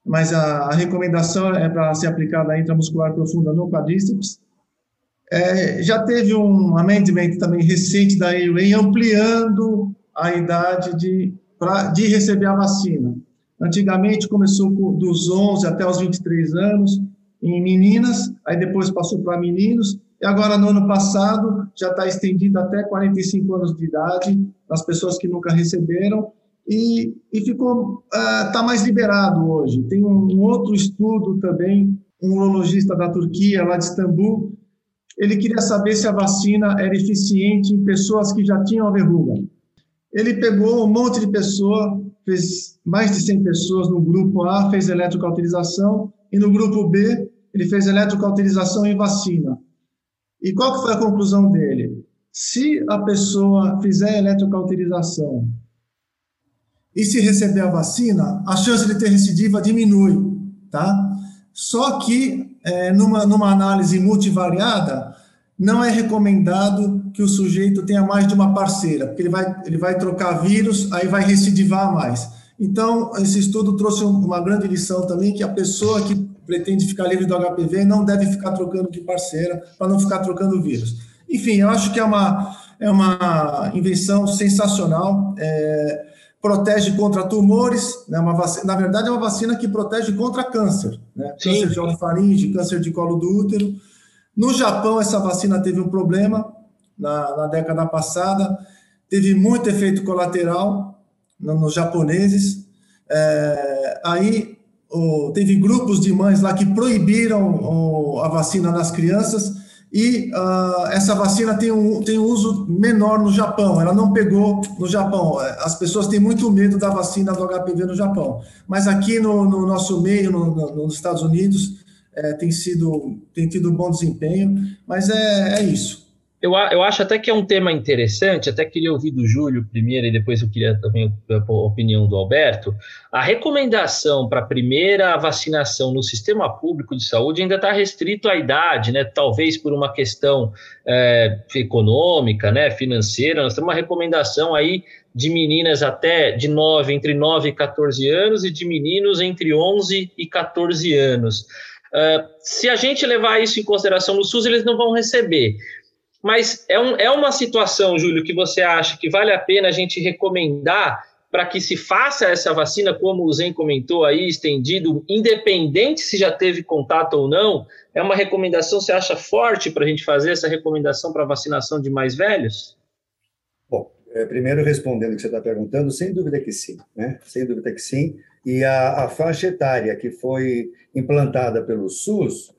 Mas a, a recomendação é para ser aplicada intramuscular profunda no quadríceps. É, já teve um amendment também recente da AUA ampliando a idade de, pra, de receber a vacina. Antigamente começou dos 11 até os 23 anos, em meninas, aí depois passou para meninos, e agora no ano passado já está estendido até 45 anos de idade, nas pessoas que nunca receberam, e, e ficou, está uh, mais liberado hoje. Tem um, um, outro estudo também, um urologista da Turquia, lá de Istambul, ele queria saber se a vacina era eficiente em pessoas que já tinham a verruga. Ele pegou um monte de pessoas, fez mais de 100 pessoas no grupo A, fez eletrocauterização, e no grupo B ele fez eletrocauterização e vacina. E qual que foi a conclusão dele? Se a pessoa fizer eletrocauterização e se receber a vacina, a chance de ter recidiva diminui, tá? Só que é, numa, numa análise multivariada, não é recomendado que o sujeito tenha mais de uma parceira, porque ele vai, ele vai trocar vírus, aí vai recidivar mais. Então, esse estudo trouxe uma grande lição também, que a pessoa que pretende ficar livre do HPV não deve ficar trocando de parceira para não ficar trocando vírus. Enfim, eu acho que é uma, é uma invenção sensacional. É, protege contra tumores, né? Uma vacina, na verdade, é uma vacina que protege contra câncer, né? Câncer de orofaringe, câncer de colo do útero. No Japão, essa vacina teve um problema na, na década passada, teve muito efeito colateral no, nos japoneses. É, aí o, teve grupos de mães lá que proibiram o, a vacina nas crianças e uh, essa vacina tem um, tem um uso menor no Japão, ela não pegou no Japão. As pessoas têm muito medo da vacina do HPV no Japão, mas aqui no, no nosso meio, no, no, nos Estados Unidos, é, tem, sido, tem tido bom desempenho, mas é, é isso. Eu, eu acho até que é um tema interessante, até queria ouvir do Júlio primeiro e depois eu queria também a opinião do Alberto. A recomendação para a primeira vacinação no sistema público de saúde ainda está restrito à idade, né? Talvez por uma questão é, econômica, né? financeira. Nós temos uma recomendação aí de meninas até de 9, entre 9 e 14 anos e de meninos entre 11 e 14 anos. Uh, se a gente levar isso em consideração no SUS, eles não vão receber. Mas é, um, é uma situação, Júlio, que você acha que vale a pena a gente recomendar para que se faça essa vacina, como o Zen comentou aí, estendido, independente se já teve contato ou não? É uma recomendação, você acha forte para a gente fazer essa recomendação para vacinação de mais velhos? Bom, é, primeiro respondendo o que você está perguntando, sem dúvida que sim, né? Sem dúvida que sim. E a, a faixa etária que foi implantada pelo SUS,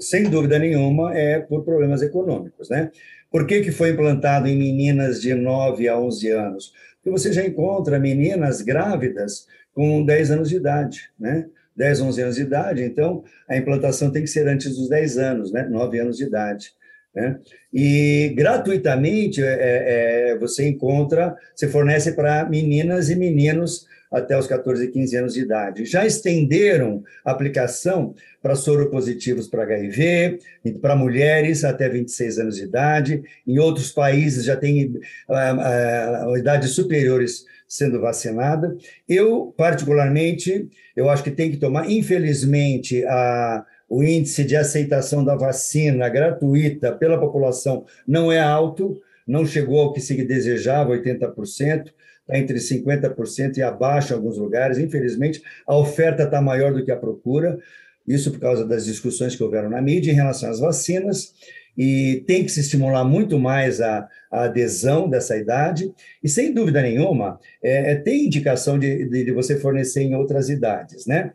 sem dúvida nenhuma, é por problemas econômicos, né? Por que, que foi implantado em meninas de 9 a 11 anos? Porque você já encontra meninas grávidas com 10 anos de idade, né? 10, 11 anos de idade, então a implantação tem que ser antes dos 10 anos, né? 9 anos de idade. Né? E gratuitamente é, é, você encontra, você fornece para meninas e meninos até os 14, 15 anos de idade. Já estenderam a aplicação para soropositivos para HIV, para mulheres até 26 anos de idade. Em outros países já tem uh, uh, idades superiores sendo vacinada. Eu, particularmente, eu acho que tem que tomar, infelizmente, a o índice de aceitação da vacina gratuita pela população não é alto, não chegou ao que se desejava, 80% está entre 50% e abaixo em alguns lugares. Infelizmente, a oferta está maior do que a procura, isso por causa das discussões que houveram na mídia em relação às vacinas, e tem que se estimular muito mais a, a adesão dessa idade, e sem dúvida nenhuma, é, é tem indicação de, de, de você fornecer em outras idades, né?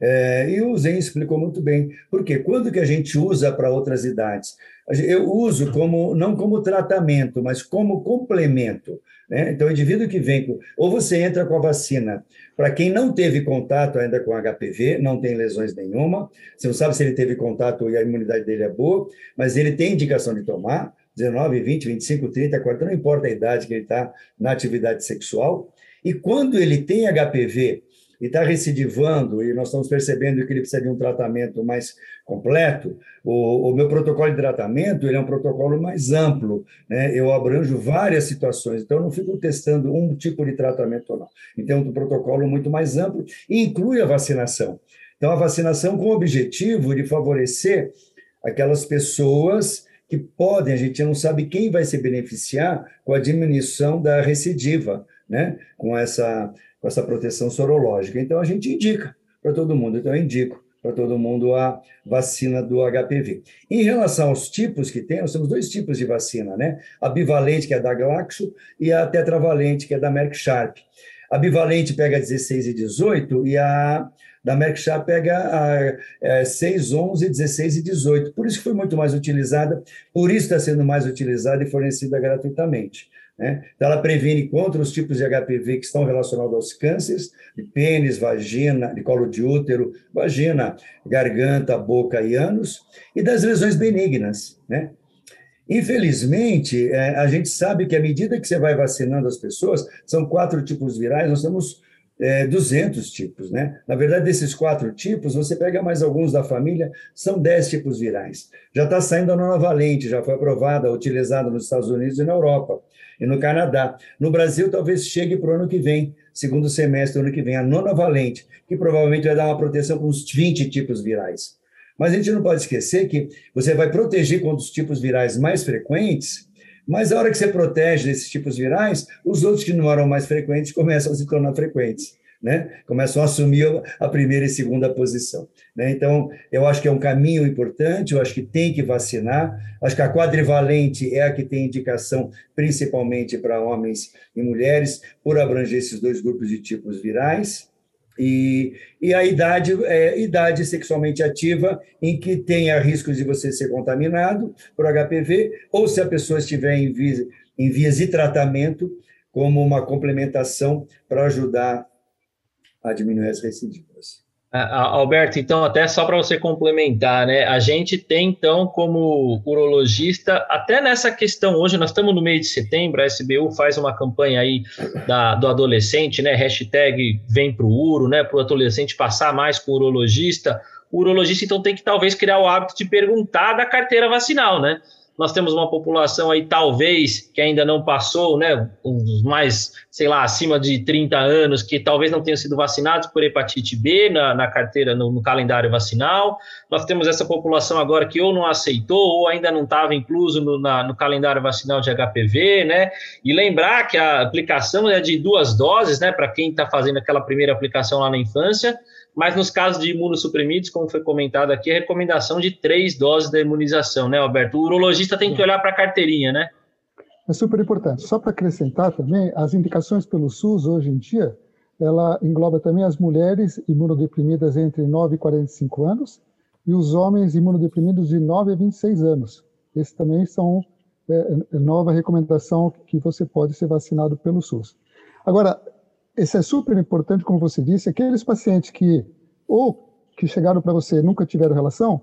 É, e o Zen explicou muito bem. Porque quando que a gente usa para outras idades? Eu uso como não como tratamento, mas como complemento. Né? Então, o indivíduo que vem com. Ou você entra com a vacina para quem não teve contato ainda com HPV, não tem lesões nenhuma, você não sabe se ele teve contato e a imunidade dele é boa, mas ele tem indicação de tomar. 19, 20, 25, 30, 40, não importa a idade que ele está na atividade sexual. E quando ele tem HPV e está recidivando, e nós estamos percebendo que ele precisa de um tratamento mais completo, o, o, meu protocolo de tratamento ele é um protocolo mais amplo, né? eu abranjo várias situações, então eu não fico testando um tipo de tratamento ou não. Então, é um protocolo muito mais amplo e inclui a vacinação. Então, a vacinação com o objetivo de favorecer aquelas pessoas que podem, a gente não sabe quem vai se beneficiar com a diminuição da recidiva, né? com essa com essa proteção sorológica. Então, a gente indica para todo mundo. Então, eu indico para todo mundo a vacina do HPV. Em relação aos tipos que tem, nós temos dois tipos de vacina, né? A bivalente, que é da Glaxo, e a tetravalente, que é da Merck Sharp. A bivalente pega 16 e 18 e a da Merck Sharp pega a, é, 6, 11, 16 e 18. Por isso que foi muito mais utilizada, por isso está sendo mais utilizada e fornecida gratuitamente. Né? Então, ela previne contra os tipos de HPV que estão relacionados aos cânceres de pênis, vagina, de colo de útero, vagina, garganta, boca e ânus, e das lesões benignas. Né? Infelizmente, é, a gente sabe que à medida que você vai vacinando as pessoas, são quatro tipos virais, nós temos é, 200 tipos, né? Na verdade, desses quatro tipos, você pega mais alguns da família, são 10 tipos virais. Já está saindo a nona valente, já foi aprovada, utilizada nos Estados Unidos e na Europa e no Canadá. No Brasil, talvez chegue para o ano que vem, segundo semestre do ano que vem, a nona valente, que provavelmente vai dar uma proteção com uns 20 tipos virais. Mas a gente não pode esquecer que você vai proteger contra os tipos virais mais frequentes, Mas a hora que você protege desses tipos virais, os outros que não eram mais frequentes começam a se tornar frequentes. Né? Começam a assumir a primeira e segunda posição. Né? Então, eu acho que é um caminho importante, eu acho que tem que vacinar. Acho que a quadrivalente é a que tem indicação principalmente para homens e mulheres, por abranger esses dois grupos de tipos virais. E, e a idade é idade sexualmente ativa, em que tenha riscos de você ser contaminado por HPV, ou se a pessoa estiver em vias, em vias de tratamento, como uma complementação para ajudar a diminuir as recidivas. Alberto, então, até só para você complementar, né? A gente tem, então, como urologista, até nessa questão, hoje nós estamos no mês de setembro, a SBU faz uma campanha aí da, do adolescente, né? Hashtag vem para o uro, né? Para o adolescente passar mais com o urologista. O urologista, então, tem que talvez criar o hábito de perguntar da carteira vacinal, né? Nós temos uma população aí, talvez, que ainda não passou, né, uns mais, sei lá, acima de 30 anos, que talvez não tenham sido vacinados por hepatite B na, na carteira, no, no, calendário vacinal. Nós temos essa população agora que ou não aceitou ou ainda não estava incluso no, na, no calendário vacinal de HPV, né? E lembrar que a aplicação é de duas doses, né, para quem está fazendo aquela primeira aplicação lá na infância, mas nos casos de imunossuprimidos, como foi comentado aqui, a recomendação de três doses da imunização, né, Alberto? O urologista tem que olhar para a carteirinha, né? É super importante. Só para acrescentar também, as indicações pelo SUS hoje em dia, ela engloba também as mulheres imunodeprimidas entre 9 e 45 anos e os homens imunodeprimidos de 9 a 26 anos. Esses também são é, é, nova recomendação que você pode ser vacinado pelo SUS. Agora, esse é super importante, como você disse, aqueles pacientes que ou que chegaram para você nunca tiveram relação,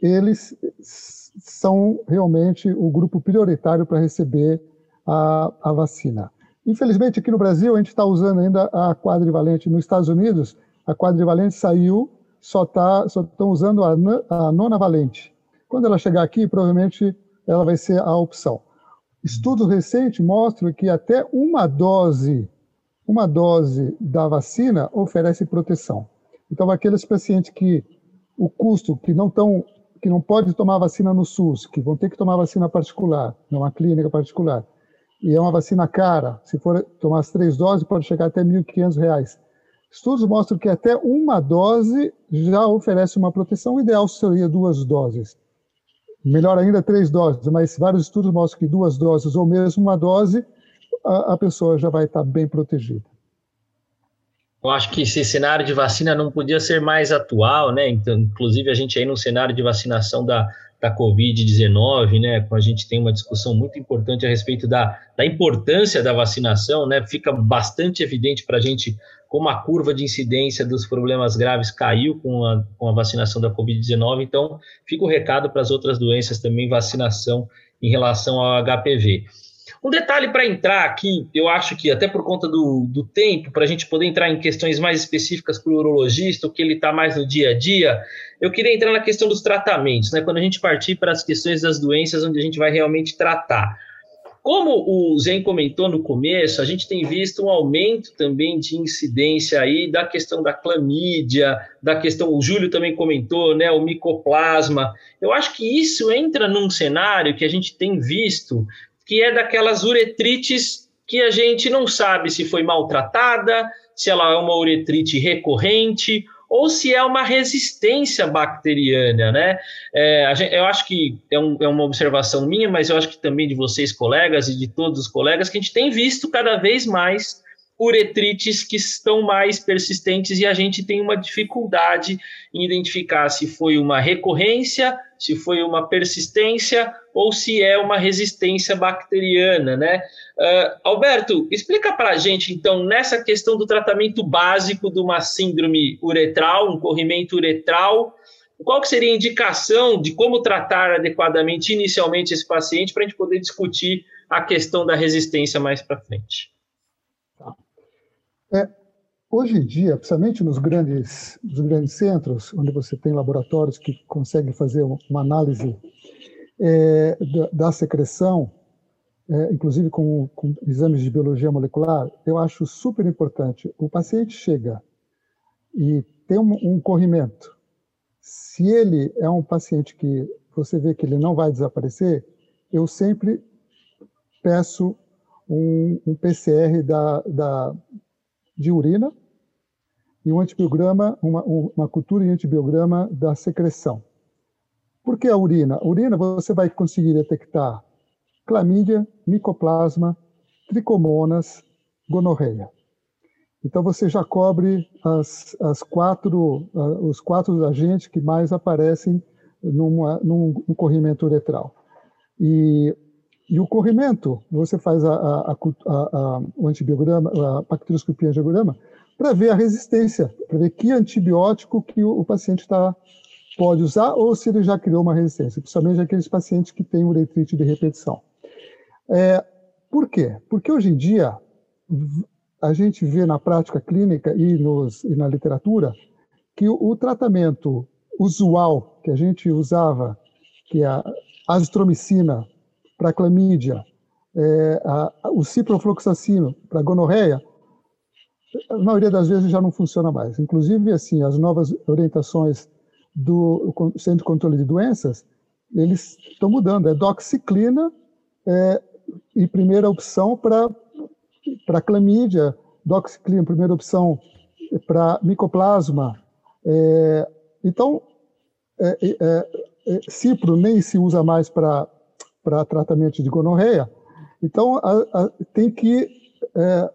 eles são realmente o grupo prioritário para receber a, a, vacina. Infelizmente, aqui no Brasil, a gente está usando ainda a quadrivalente. Nos Estados Unidos, a quadrivalente saiu, só tá, só estão usando a, a nona valente. Quando ela chegar aqui, provavelmente ela vai ser a opção. Estudos recentes mostram que até uma dose uma dose da vacina oferece proteção. Então, aqueles pacientes que o custo, que não estão, que não pode tomar vacina no SUS, que vão ter que tomar vacina particular, numa clínica particular, e é uma vacina cara, se for tomar as três doses, pode chegar até R$ 1.500. Estudos mostram que até uma dose já oferece uma proteção. O ideal seria duas doses. Melhor ainda, três doses, mas vários estudos mostram que duas doses ou mesmo uma dose a, a pessoa já vai estar bem protegida. Eu acho que esse cenário de vacina não podia ser mais atual, né? Então, inclusive, a gente aí no cenário de vacinação da, da Covid-19, né? A gente tem uma discussão muito importante a respeito da, da importância da vacinação, né? Fica bastante evidente para a gente como a curva de incidência dos problemas graves caiu com a, com a vacinação da Covid-19. Então, fica o recado para as outras doenças também, vacinação em relação ao HPV. Um detalhe para entrar aqui, eu acho que até por conta do, do tempo, para a gente poder entrar em questões mais específicas para o urologista, o que ele está mais no dia a dia, eu queria entrar na questão dos tratamentos, né? Quando a gente partir para as questões das doenças onde a gente vai realmente tratar. Como o Zen comentou no começo, a gente tem visto um aumento também de incidência aí da questão da clamídia, da questão, o Júlio também comentou, né, o micoplasma. Eu acho que isso entra num cenário que a gente tem visto que é daquelas uretrites que a gente não sabe se foi maltratada, se ela é uma uretrite recorrente ou se é uma resistência bacteriana, né? É, gente, eu acho que é, um, é, uma observação minha, mas eu acho que também de vocês, colegas, e de todos os colegas, que a gente tem visto cada vez mais uretrites que estão mais persistentes e a gente tem uma dificuldade em identificar se foi uma recorrência, se foi uma persistência ou se é uma resistência bacteriana, né? Uh, Alberto, explica para a gente, então, nessa questão do tratamento básico de uma síndrome uretral, um corrimento uretral, qual que seria a indicação de como tratar adequadamente inicialmente esse paciente para a gente poder discutir a questão da resistência mais para frente? É, hoje em dia, principalmente nos grandes, nos grandes centros, onde você tem laboratórios que conseguem fazer uma análise é, da, da, secreção, é, inclusive com, com, exames de biologia molecular, eu acho super importante. O paciente chega e tem um, um corrimento. Se ele é um paciente que você vê que ele não vai desaparecer, eu sempre peço um, um PCR da, da, de urina e um antibiograma, uma, uma cultura e antibiograma da secreção. Por que a urina? A urina você vai conseguir detectar clamídia, micoplasma, tricomonas, gonorreia. Então você já cobre as, as quatro, uh, os quatro agentes que mais aparecem numa, num, num corrimento uretral. E, e o corrimento, você faz a, a, a, o antibiograma, a bacterioscopia angiograma, para ver a resistência, para ver que antibiótico que o, o paciente está pode usar ou se ele já criou uma resistência, principalmente aqueles pacientes que têm uretrite de repetição. É, por quê? Porque hoje em dia a gente vê na prática clínica e, nos, e na literatura que o, o, tratamento usual que a gente usava, que é a azitromicina para clamídia, é, a, o ciprofloxacino para gonorreia, a maioria das vezes já não funciona mais. Inclusive, assim, as novas orientações do Centro de Controle de Doenças, eles estão mudando. É doxiclina é, e primeira opção para clamídia, doxiclina, primeira opção para micoplasma. É, então, é, é, é, cipro nem se usa mais para tratamento de gonorreia. Então, a, a, tem que é,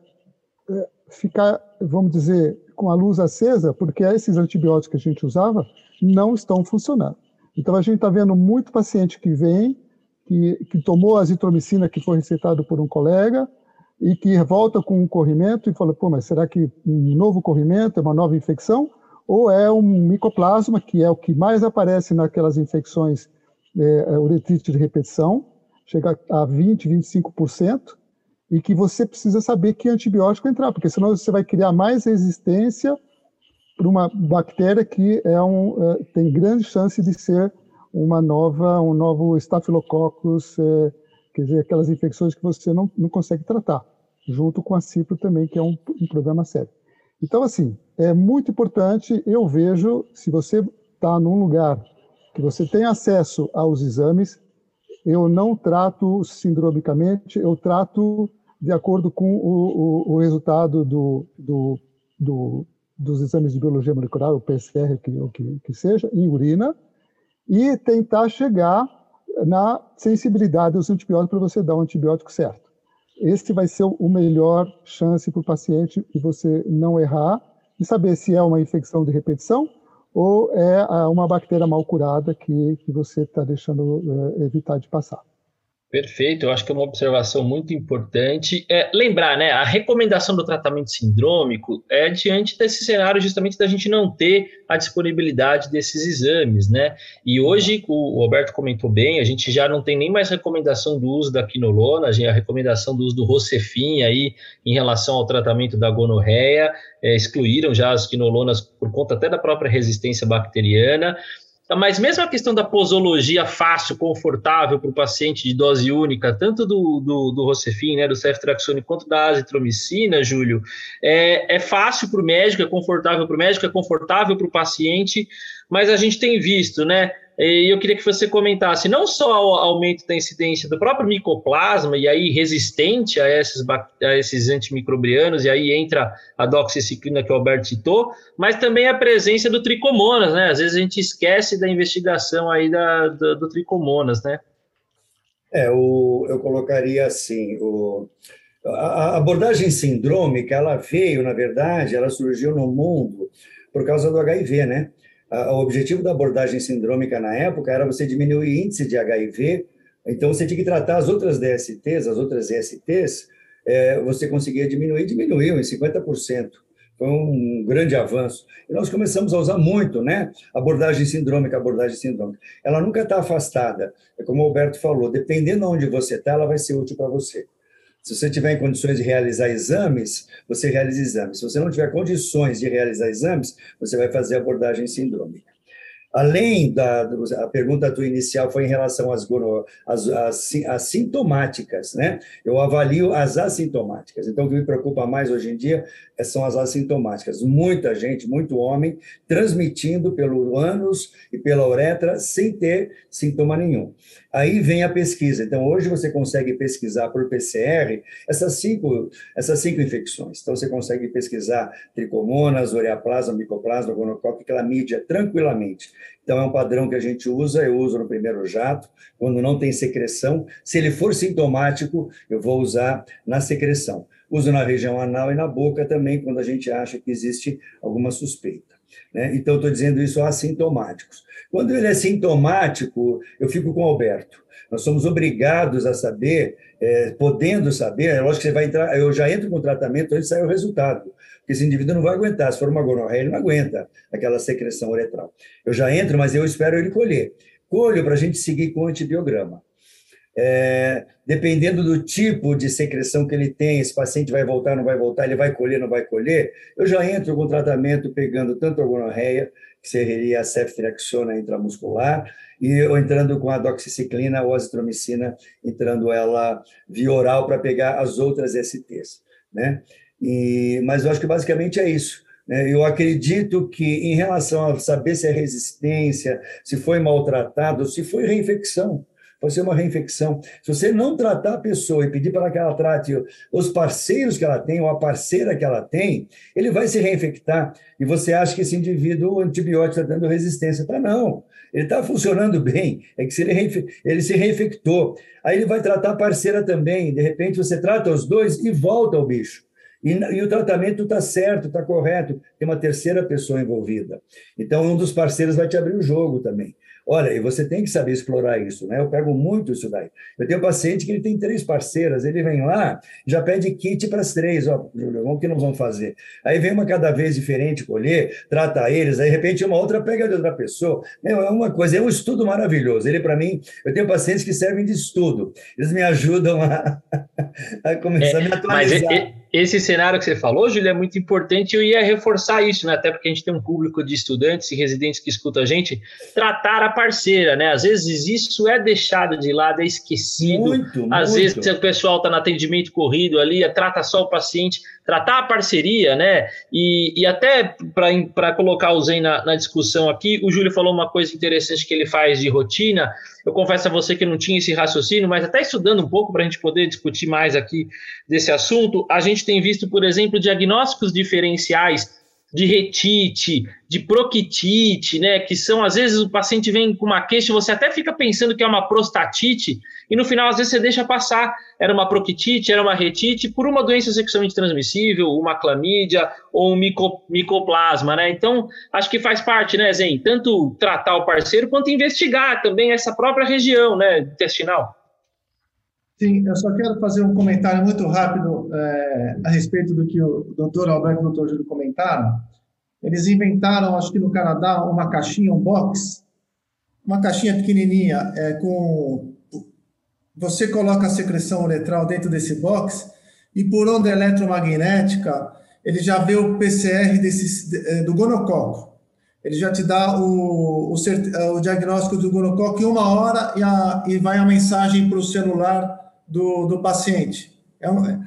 é, ficar, vamos dizer, com a luz acesa, porque esses antibióticos que a gente usava não estão funcionando. Então, a gente está vendo muito paciente que vem, que, que tomou a azitromicina que foi receitado por um colega, e que volta com um corrimento e fala, pô, mas será que um novo corrimento é uma nova infecção? Ou é um micoplasma, que é o que mais aparece naquelas infecções é, é uretrite de repetição, chega a 20, 25%, e que você precisa saber que antibiótico entrar, porque senão você vai criar mais resistência para uma bactéria que é um, é, tem grande chance de ser uma nova, um novo Staphylococcus, é, quer dizer, aquelas infecções que você não, não consegue tratar junto com a Cipro também, que é um, um sério. Então, assim, é muito importante, eu vejo, se você está num lugar que você tem acesso aos exames, eu não trato sindromicamente, eu trato de acordo com o, o, o resultado do, do, do, dos exames de biologia molecular, o que, o que, que seja, em urina, e tentar chegar na sensibilidade dos antibióticos para você dar o antibiótico certo. Esse vai ser o melhor chance para o paciente de você não errar e saber se é uma infecção de repetição ou é ah, uma bactéria mal curada que, que você está deixando é, evitar de passar. Perfeito, eu acho que é uma observação muito importante. É, lembrar, né, a recomendação do tratamento sindrômico é diante desse cenário justamente da gente não ter a disponibilidade desses exames, né? E hoje, o Alberto comentou bem, a gente já não tem nem mais recomendação do uso da quinolona, a recomendação do uso do Rocefin aí em relação ao tratamento da gonorreia, é, excluíram já as quinolonas por conta até da própria resistência bacteriana. Mas mesmo a questão da posologia fácil, confortável para o paciente de dose única, tanto do, do, do Rocefin, né, do ceftriaxone, quanto da azitromicina, Júlio, é, é fácil para o médico, é confortável para o médico, é confortável para o paciente, mas a gente tem visto, né, e eu queria que você comentasse não só o aumento da incidência do próprio micoplasma, e aí resistente a esses, a esses antimicrobianos, e aí entra a doxiciclina que o Alberto citou, mas também a presença do tricomonas, né? Às vezes a gente esquece da investigação aí da, do, do tricomonas, né? É, o, eu colocaria assim, o, a abordagem sindrômica, ela veio, na verdade, ela surgiu no mundo por causa do HIV, né? O objetivo da abordagem sindrômica na época era você diminuir o índice de HIV, então você tinha que tratar as outras DSTs, as outras ISTs, é, você conseguia diminuir, diminuiu em 50%. Foi um grande avanço. E nós começamos a usar muito, né? Abordagem sindrômica, abordagem sindrômica. Ela nunca está afastada. É como o Alberto falou, dependendo de onde você está, ela vai ser útil para você. Se você tiver em condições de realizar exames, você realiza exames. Se você não tiver condições de realizar exames, você vai fazer abordagem sindrômica. Além da a pergunta tua inicial foi em relação às, às, às, às sintomáticas, né? Eu avalio as assintomáticas. Então, o que me preocupa mais hoje em dia são as assintomáticas. Muita gente, muito homem, transmitindo pelo ânus e pela uretra sem ter sintoma nenhum. Aí vem a pesquisa. Então, hoje você consegue pesquisar por PCR essas cinco, essas cinco infecções. Então, você consegue pesquisar tricomonas, ureaplasma, micoplasma, gonocoque, clamídia, tranquilamente. Então, é um padrão que a gente usa, eu uso no primeiro jato, quando não tem secreção. Se ele for sintomático, eu vou usar na secreção. Uso na região anal e na boca também, quando a gente acha que existe alguma suspeita. Né? Então, estou dizendo isso assintomáticos. Quando ele é sintomático, eu fico com o Alberto. Nós somos obrigados a saber, é, podendo saber, é lógico que você vai entrar, eu já entro com o tratamento antes de o resultado, porque esse indivíduo não vai aguentar, se for uma gonorreia, ele não aguenta aquela secreção uretral. Eu já entro, mas eu espero ele colher. Colho para a gente seguir com o antibiograma. É, dependendo do tipo de secreção que ele tem, esse paciente vai voltar, não vai voltar, ele vai colher, não vai colher, eu já entro com tratamento pegando tanto a gonorreia, que seria a ceftriaxona intramuscular, e ou entrando com a doxiciclina ou azitromicina, entrando ela via oral para pegar as outras STs, né? E, mas eu acho que basicamente é isso. Né? Eu acredito que, em relação a saber se é resistência, se foi maltratado, se foi reinfecção, pode ser uma reinfecção. Se você não tratar a pessoa e pedir para que ela trate os parceiros que ela tem ou a parceira que ela tem, ele vai se reinfectar. E você acha que esse indivíduo, o antibiótico está dando resistência. Tá, não. Ele está funcionando bem. É que se ele, ele se reinfectou. Aí ele vai tratar a parceira também. De repente, você trata os dois e volta ao bicho. E, e, o tratamento está certo, está correto, tem uma terceira pessoa envolvida. Então, um dos parceiros vai te abrir o jogo também. Olha, e você tem que saber explorar isso, né? Eu pego muito isso daí. Eu tenho um paciente que ele tem três parceiras, ele vem lá, já pede kit para as três, ó, o que nós vamos fazer? Aí vem uma cada vez diferente colher, trata eles, aí de repente uma outra pega de outra pessoa. Meu, é uma coisa, é um estudo maravilhoso. Ele, para mim, eu tenho pacientes que servem de estudo, eles me ajudam a, a começar é, a me atualizar. Mas esse cenário que você falou, Júlio, é muito importante. Eu ia reforçar isso, né? Até porque a gente tem um público de estudantes e residentes que escuta a gente. Tratar a parceira, né? Às vezes isso é deixado de lado, é esquecido. Muito, Às muito. vezes o pessoal está no atendimento corrido ali, trata só o paciente. Tratar a parceria, né? E, e até para colocar o Zen na, na discussão aqui, o Júlio falou uma coisa interessante que ele faz de rotina. Eu confesso a você que não tinha esse raciocínio, mas até estudando um pouco para a gente poder discutir mais aqui desse assunto, a gente tem visto, por exemplo, diagnósticos diferenciais de retite, de proctite, né, que são às vezes o paciente vem com uma queixa, você até fica pensando que é uma prostatite e no final às vezes você deixa passar, era uma proctite, era uma retite por uma doença sexualmente transmissível, uma clamídia ou um mico, micoplasma, né? Então, acho que faz parte, né, Zen, tanto tratar o parceiro quanto investigar também essa própria região, né, intestinal. Sim, eu só quero fazer um comentário muito rápido é, a respeito do que o doutor Alberto e o doutor Júlio comentaram. Eles inventaram, acho que no Canadá, uma caixinha, um box, uma caixinha pequenininha, é, com você coloca a secreção uretral dentro desse box e por onda eletromagnética ele já vê o PCR desse, é, do gonococo. Ele já te dá o, o, o diagnóstico do gonococo em uma hora e, a, e vai a mensagem para o celular do, do paciente. É um,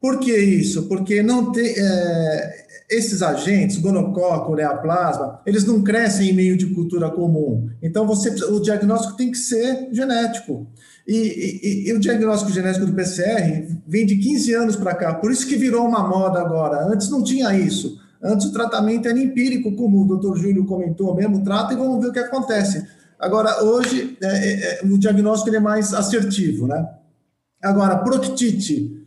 por que isso? Porque não tem, é, esses agentes, gonococo, ureaplasma, eles não crescem em meio de cultura comum. Então, você, o diagnóstico tem que ser genético. E, e, e, o diagnóstico genético do PCR vem de 15 anos para cá, por isso que virou uma moda agora. Antes não tinha isso. Antes o tratamento era empírico, como o doutor Júlio comentou mesmo, trata e vamos ver o que acontece. Agora, hoje, é, é, é o diagnóstico é mais assertivo, né? Agora, proctite,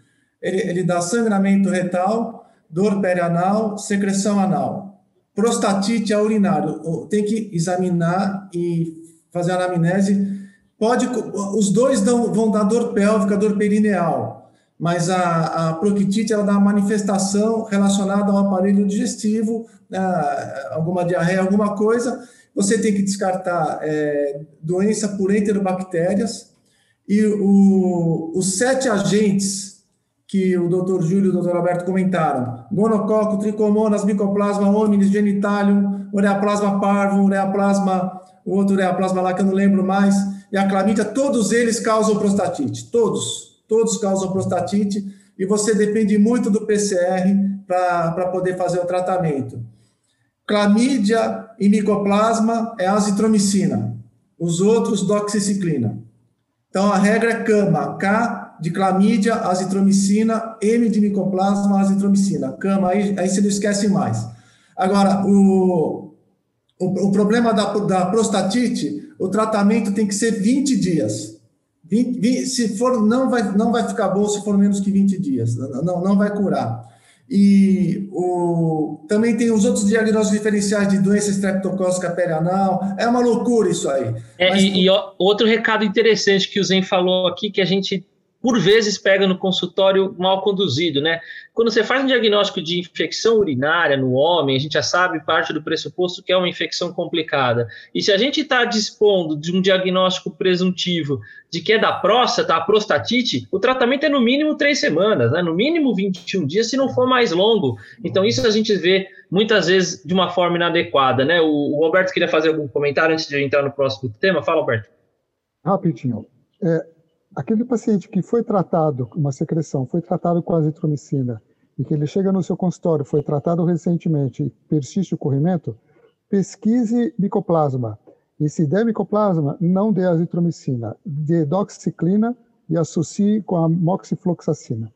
ele, ele dá sangramento retal, dor perianal, secreção anal. Prostatite é urinário, tem que examinar e fazer anamnese. Pode, os dois dão, vão dar dor pélvica, dor perineal, mas a, a proctite ela dá manifestação relacionada ao aparelho digestivo, né, alguma diarreia, alguma coisa. Você tem que descartar é, doença por enterobactérias, e o, os sete agentes que o Dr. Júlio e o Dr. Alberto comentaram. Gonococo, tricomonas, micoplasma, hominis, genitalium, ureaplasma parvo, ureaplasma, outro ureaplasma lá que eu não lembro mais, e a clamídia, todos eles causam prostatite. Todos, todos causam prostatite, e você depende muito do PCR para poder fazer o tratamento. Clamídia e micoplasma é azitromicina, os outros doxiciclina. Então a regra é cama, K de clamídia, azitromicina, M de micoplasma, azitromicina. Cama, aí, aí você não esquece mais. Agora, o, o, o problema da, da prostatite, o tratamento tem que ser 20 dias. 20, 20, se for, não vai, não vai ficar bom se for menos que 20 dias. Não, não vai curar. E o, também tem os outros diagnósticos diferenciais de doença estreptocócica perianal. É uma loucura isso aí. É, Mas, e, e, outro recado interessante que o Zen falou aqui, que a gente por vezes pega no consultório mal conduzido, né? Quando você faz um diagnóstico de infecção urinária no homem, a gente já sabe parte do pressuposto que é uma infecção complicada. E se a gente está dispondo de um diagnóstico presuntivo de que é da próstata, a prostatite, o tratamento é no mínimo três semanas, né? No mínimo 21 dias, se não for mais longo. Então, isso a gente vê muitas vezes de uma forma inadequada, né? O, o Alberto queria fazer algum comentário antes de entrar no próximo tema. Fala, Alberto. Rapidinho. É, aquele paciente que foi tratado, uma secreção, foi tratado com azitromicina e que ele chega no seu consultório, foi tratado recentemente e persiste o corrimento, pesquise micoplasma. E se der micoplasma, não dê azitromicina, dê doxiciclina e associe com a moxifloxacina.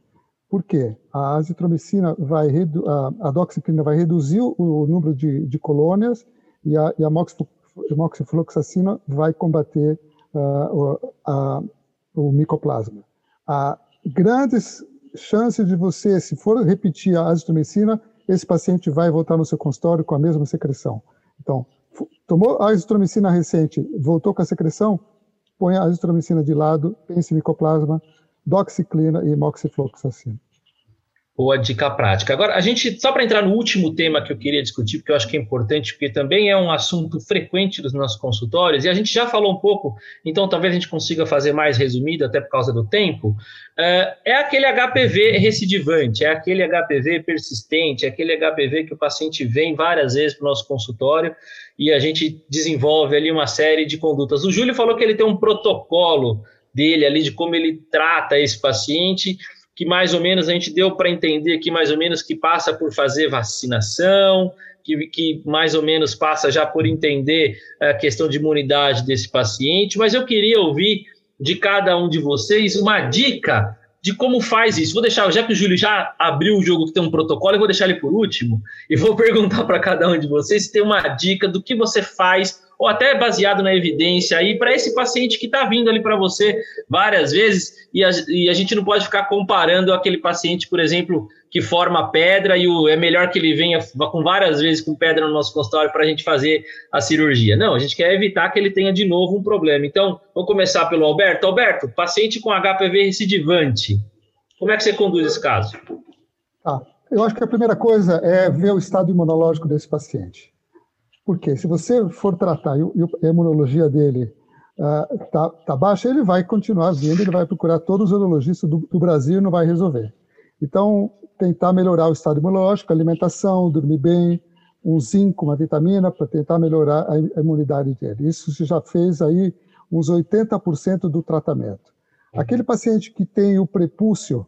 Por quê? A azitromicina vai, a, a doxiciclina vai reduzir o número de, de colônias e a, e a moxifloxacina vai combater uh, a, o micoplasma. Há grandes chances de você, se for repetir a azitromicina, esse paciente vai voltar no seu consultório com a mesma secreção. Então, tomou a azitromicina recente, voltou com a secreção, põe a azitromicina de lado, pense em micoplasma, doxiclina e moxifloxacina. Boa dica prática. Agora, a gente, só para entrar no último tema que eu queria discutir, porque eu acho que é importante, porque também é um assunto frequente dos nossos consultórios, e a gente já falou um pouco, então talvez a gente consiga fazer mais resumido, até por causa do tempo, é, é aquele HPV recidivante, é aquele HPV persistente, é aquele HPV que o paciente vem várias vezes para o nosso consultório e a gente desenvolve ali uma série de condutas. O Júlio falou que ele tem um protocolo dele ali de como ele trata esse paciente, que mais ou menos a gente deu para entender que mais ou menos que passa por fazer vacinação, que, que mais ou menos passa já por entender a questão de imunidade desse paciente, mas eu queria ouvir de cada um de vocês uma dica de como faz isso. Vou deixar, já que o Júlio já abriu o jogo que tem um protocolo, eu vou deixar ele por último e vou perguntar para cada um de vocês se tem uma dica do que você faz ou até baseado na evidência aí para esse paciente que está vindo ali para você várias vezes e a, e a, gente não pode ficar comparando aquele paciente, por exemplo, que forma pedra e o, é melhor que ele venha com várias vezes com pedra no nosso consultório para a gente fazer a cirurgia. Não, a gente quer evitar que ele tenha de novo um problema. Então, vou começar pelo Alberto. Alberto, paciente com HPV recidivante, como é que você conduz esse caso? Ah, eu acho que a primeira coisa é ver o estado imunológico desse paciente. Porque se você for tratar e a imunologia dele está uh, tá baixa, ele vai continuar vindo, ele vai procurar todos os urologistas do, do Brasil e não vai resolver. Então, tentar melhorar o estado imunológico, alimentação, dormir bem, um zinco, uma vitamina, para tentar melhorar a imunidade dele. Isso se já fez aí uns 80% do tratamento. Aquele paciente que tem o prepúcio,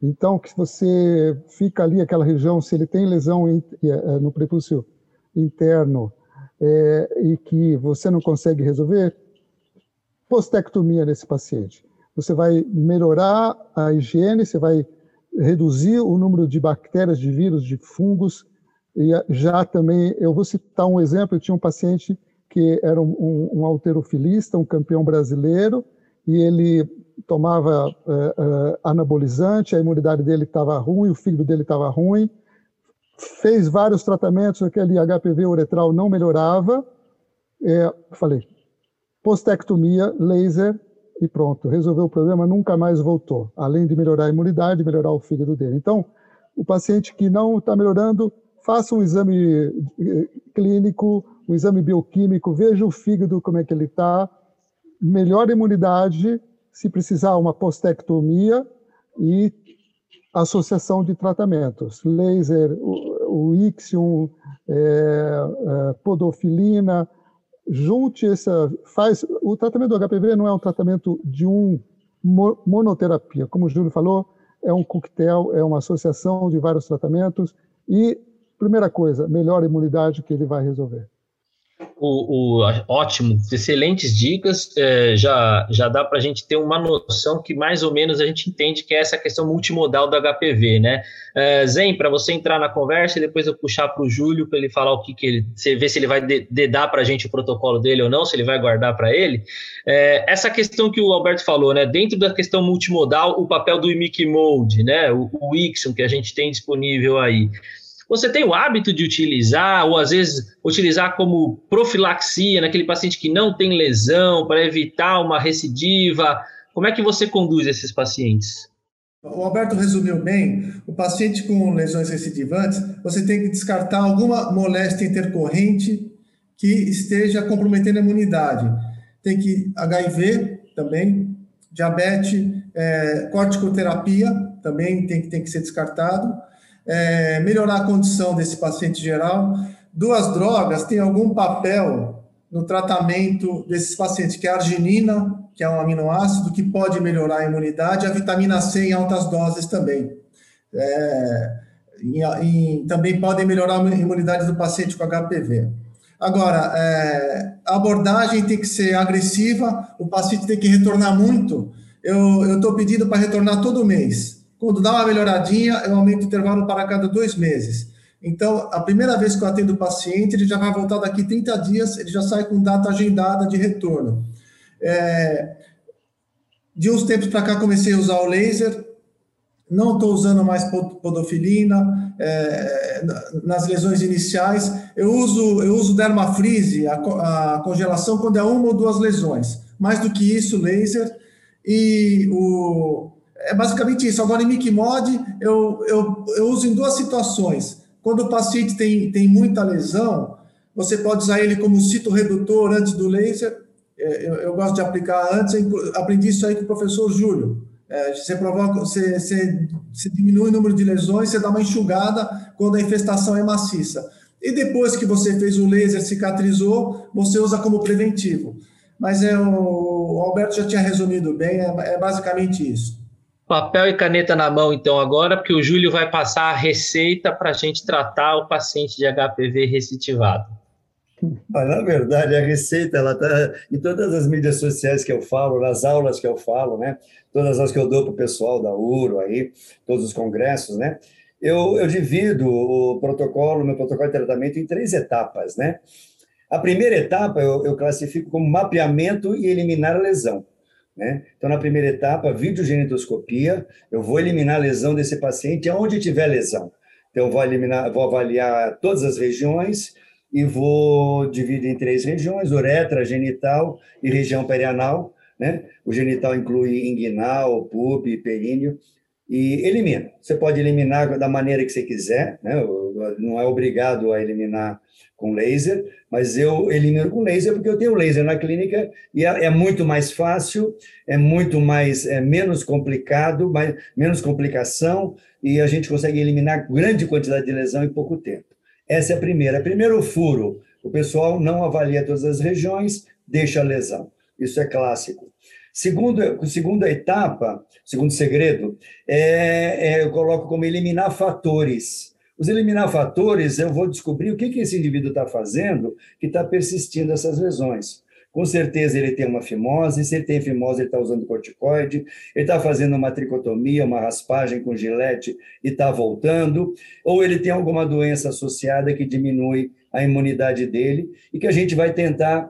então que você fica ali, aquela região, se ele tem lesão eh, no prepúcio interno é, e que você não consegue resolver, postectomia nesse paciente. Você vai melhorar a higiene, você vai reduzir o número de bactérias, de vírus, de fungos. E já também, eu vou citar um exemplo: eu tinha um paciente que era um, um, um alterofilista, um campeão brasileiro, e ele tomava uh, uh, anabolizante, a imunidade dele estava ruim, o fígado dele estava ruim, fez vários tratamentos, aquele HPV uretral não melhorava. É, falei, postectomia, laser e pronto, resolveu o problema, nunca mais voltou. Além de melhorar a imunidade, melhorar o fígado dele. Então, o paciente que não está melhorando, faça um exame eh, clínico, um exame bioquímico, veja o fígado como é que ele está, melhore a imunidade, se precisar uma postectomia e associação de tratamentos, laser, o, o Ixium, é, é, podofilina, junte essa, faz, o tratamento do HPV não é um tratamento de um monoterapia, como o Júlio falou, é um coquetel, é uma associação de vários tratamentos e, primeira coisa, melhor imunidade que ele vai resolver o, o, ótimo, excelentes dicas. É, já, já dá para a gente ter uma noção que mais ou menos a gente entende que é essa questão multimodal do HPV, né? É, Zen, para você entrar na conversa e depois eu puxar para o Júlio para ele falar o que, que ele. Você ver se ele vai dedar para a gente o protocolo dele ou não, se ele vai guardar para ele. É, essa questão que o Alberto falou, né? Dentro da questão multimodal, o papel do IMIC Mode, né? O, o Ixon que a gente tem disponível aí. Você tem o hábito de utilizar, ou às vezes utilizar como profilaxia naquele paciente que não tem lesão, para evitar uma recidiva? Como é que você conduz esses pacientes? O Alberto resumiu bem. O paciente com lesões recidivantes, você tem que descartar alguma moléstia intercorrente que esteja comprometendo a imunidade. Tem que HIV também, diabetes, é, corticoterapia também tem, tem que ser descartado é, melhorar a condição desse paciente geral. Duas drogas têm algum papel no tratamento desses pacientes, que é a arginina, que é um aminoácido que pode melhorar a imunidade, a vitamina C em altas doses também. É, e, e, também podem melhorar a imunidade do paciente com HPV. Agora, é, a abordagem tem que ser agressiva, o paciente tem que retornar muito. Eu estou pedindo para retornar todo mês. Quando dá uma melhoradinha, eu aumento o intervalo para cada dois meses. Então, a primeira vez que eu atendo o paciente, ele já vai voltar daqui 30 dias, ele já sai com data agendada de retorno. É, de uns tempos para cá, comecei a usar o laser, não estou usando mais podofilina é, nas lesões iniciais. Eu uso, eu uso dermafreeze, a, a congelação, quando é uma ou duas lesões. Mais do que isso, laser. E o, é basicamente isso. Agora, em Micmod, eu, eu, eu uso em duas situações. Quando o paciente tem, tem muita lesão, você pode usar ele como citoredutor antes do laser. É, eu, eu, gosto de aplicar antes, aprendi isso aí com o professor Júlio. É, você, provoca, você, você, você diminui o número de lesões, você dá uma enxugada quando a infestação é maciça. E depois que você fez o laser, cicatrizou, você usa como preventivo. Mas é, o, o Alberto já tinha resumido bem, é, é basicamente isso. Papel e caneta na mão, então, agora, porque o Júlio vai passar a receita para a gente tratar o paciente de HPV recidivado. Mas, na verdade, a receita ela está em todas as mídias sociais que eu falo, nas aulas que eu falo, né? todas as que eu dou para o pessoal da URO, aí, todos os congressos, né? Eu, eu divido o protocolo, meu protocolo de tratamento, em três etapas. Né? A primeira etapa eu, eu classifico como mapeamento e eliminar a lesão. Né? Então, na primeira etapa, videogenitoscopia, eu vou eliminar a lesão desse paciente aonde tiver lesão. Então, vou, eliminar, vou avaliar todas as regiões e vou dividir em três regiões, uretra, genital e região perianal. Né? O genital inclui inguinal, pub, períneo, e elimina. Você pode eliminar da maneira que você quiser, né? não é obrigado a eliminar com laser, mas eu elimino com laser porque eu tenho laser na clínica e é, é muito mais fácil, é muito mais, é menos complicado, mais, menos complicação e a gente consegue eliminar grande quantidade de lesão em pouco tempo. Essa é a primeira. Primeiro furo, o pessoal não avalia todas as regiões, deixa a lesão. Isso é clássico. Segundo, segunda etapa, segundo segredo, é, é, eu coloco como eliminar fatores. Os eliminar fatores, eu vou descobrir o que, que esse indivíduo está fazendo que está persistindo essas lesões. Com certeza ele tem uma fimose, se ele tem fimose, ele está usando corticoide, ele está fazendo uma tricotomia, uma raspagem com gilete e está voltando, ou ele tem alguma doença associada que diminui a imunidade dele e que a gente vai tentar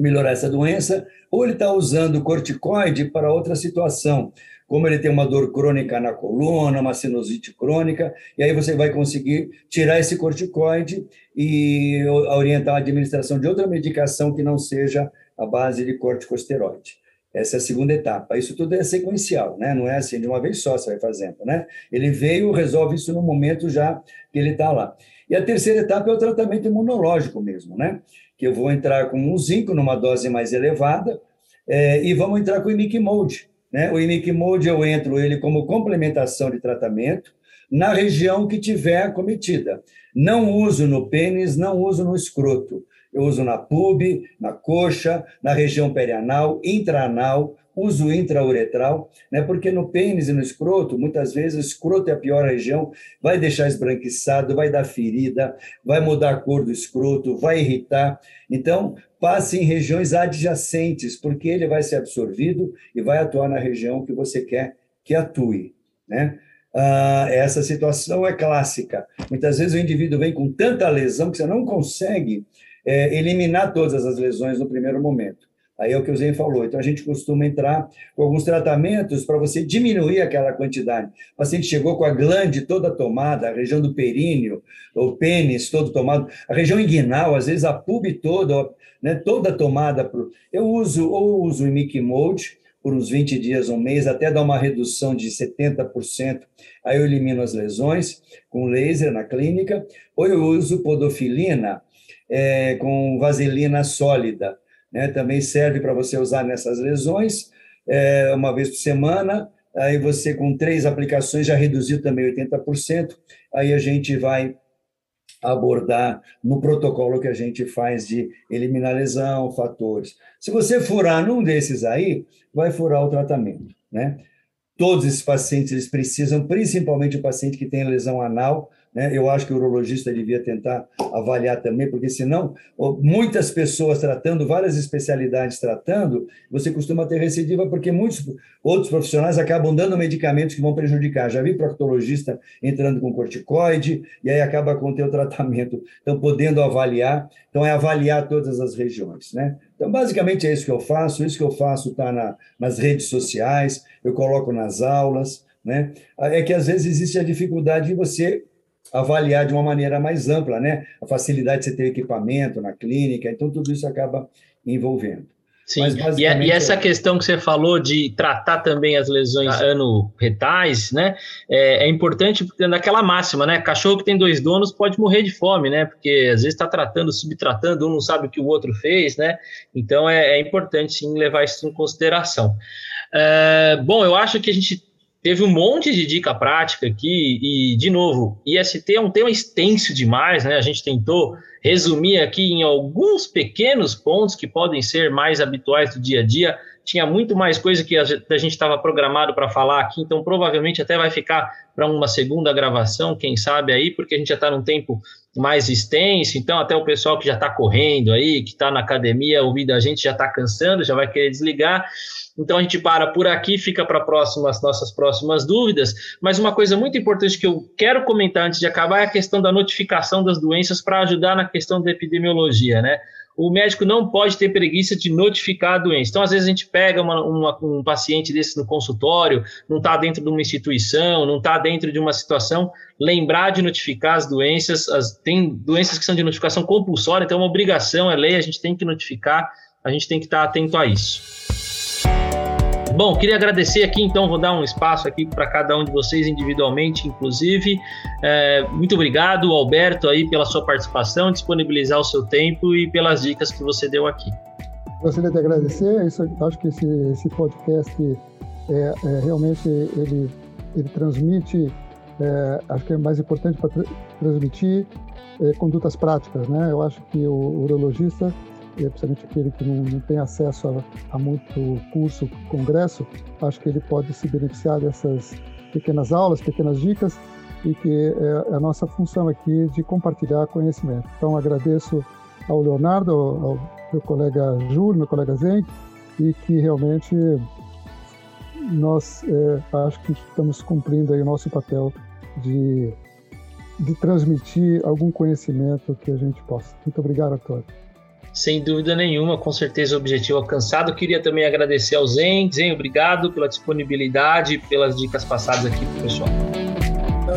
melhorar essa doença, ou ele está usando corticoide para outra situação, como ele tem uma dor crônica na coluna, uma sinusite crônica, e aí você vai conseguir tirar esse corticoide e orientar a administração de outra medicação que não seja a base de corticosteroide. Essa é a segunda etapa. Isso tudo é sequencial, né? Não é assim de uma vez só você vai fazendo, né? Ele veio, resolve isso no momento já que ele está lá. E a terceira etapa é o tratamento imunológico mesmo, né? Que eu vou entrar com um zinco numa dose mais elevada é, e vamos entrar com o imic mode Né? O Mode eu entro ele como complementação de tratamento na região que tiver acometida. Não uso no pênis, não uso no escroto. Eu uso na pub, na coxa, na região perianal, intraanal, uso intrauretral, né? porque no pênis e no escroto, muitas vezes o escroto é a pior região, vai deixar esbranquiçado, vai dar ferida, vai mudar a cor do escroto, vai irritar. Então, passe em regiões adjacentes, porque ele vai ser absorvido e vai atuar na região que você quer que atue. Né? Ah, essa situação é clássica. Muitas vezes o indivíduo vem com tanta lesão que você não consegue é, eliminar todas as lesões no primeiro momento. Aí é o que o Zen falou. Então, a gente costuma entrar com alguns tratamentos para você diminuir aquela quantidade. O paciente chegou com a glande toda tomada, a região do períneo, o pênis todo tomado, a região inguinal, às vezes a pub toda, né, toda tomada. Pro... Eu uso ou uso o Mickey por uns 20 dias, um mês, até dar uma redução de 70%. Aí eu elimino as lesões com laser na clínica, ou eu uso podofilina é, com vaselina sólida né? também serve para você usar nessas lesões, é, uma vez por semana. Aí você, com três aplicações, já reduziu também 80%. Aí a gente vai abordar no protocolo que a gente faz de eliminar lesão, fatores. Se você furar num desses aí, vai furar o tratamento, né? Todos esses pacientes eles precisam, principalmente o paciente que tem lesão anal, né? Eu acho que o urologista devia tentar avaliar também, porque senão muitas pessoas tratando, várias especialidades tratando, você costuma ter recidiva, porque muitos outros profissionais acabam dando medicamentos que vão prejudicar. Já vi proctologista entrando com corticoide, e aí acaba com o teu tratamento. Então, podendo avaliar, então é avaliar todas as regiões, né? Então, basicamente é isso que eu faço, isso que eu faço está na, nas redes sociais, eu coloco nas aulas, né? É que às vezes existe a dificuldade de você avaliar de uma maneira mais ampla, né? A facilidade de você ter equipamento na clínica, então tudo isso acaba envolvendo. Sim, e, e, essa é... questão que você falou de tratar também as lesões ah. ano-retais, né? É, é, importante porque naquela máxima, né? Cachorro que tem dois donos pode morrer de fome, né? Porque às vezes está tratando, subtratando, um não sabe o que o outro fez, né? Então é, é importante sim levar isso em consideração. É, bom, eu acho que a gente teve um monte de dica prática aqui e, de novo, IST é um tema extenso demais, né? A gente tentou resumir aqui em alguns pequenos pontos que podem ser mais habituais do dia a dia. Tinha muito mais coisa que a gente estava programado para falar aqui, então provavelmente até vai ficar para uma segunda gravação, quem sabe aí, porque a gente já está num tempo mais extenso, então até o pessoal que já está correndo aí, que está na academia ouvindo a gente já está cansando, já vai querer desligar. Então a gente para por aqui, fica para próximas nossas próximas dúvidas. Mas uma coisa muito importante que eu quero comentar antes de acabar é a questão da notificação das doenças para ajudar na questão da epidemiologia, né? O médico não pode ter preguiça de notificar a doença. Então, às vezes, a gente pega uma, uma, um paciente desse no consultório, não está dentro de uma instituição, não está dentro de uma situação, lembrar de notificar as doenças. As, tem doenças que são de notificação compulsória, então é uma obrigação, é lei, a gente tem que notificar, a gente tem que estar tá atento a isso. Bom, queria agradecer aqui, então, vou dar um espaço aqui para cada um de vocês individualmente, inclusive. É, muito obrigado, Alberto, aí pela sua participação, disponibilizar o seu tempo e pelas dicas que você deu aqui. Gostaria de agradecer. Isso, acho que esse, esse podcast é, é, realmente ele, ele transmite, é, acho que é mais importante para tra transmitir é, condutas práticas, né? Eu acho que o urologista principalmente aquele que não, não tem acesso a, a, muito curso, congresso, acho que ele pode se beneficiar dessas pequenas aulas, pequenas dicas, e que é, é a nossa função aqui de compartilhar conhecimento. Então, agradeço ao Leonardo, ao meu colega Júlio, meu colega Zen, e que realmente nós é, acho que estamos cumprindo aí o nosso papel de, de transmitir algum conhecimento que a gente possa. Muito obrigado a todos. Sem dúvida nenhuma, com certeza o objetivo alcançado. Queria também agradecer ao Zen. Zen, obrigado pela disponibilidade e pelas dicas passadas aqui para o pessoal.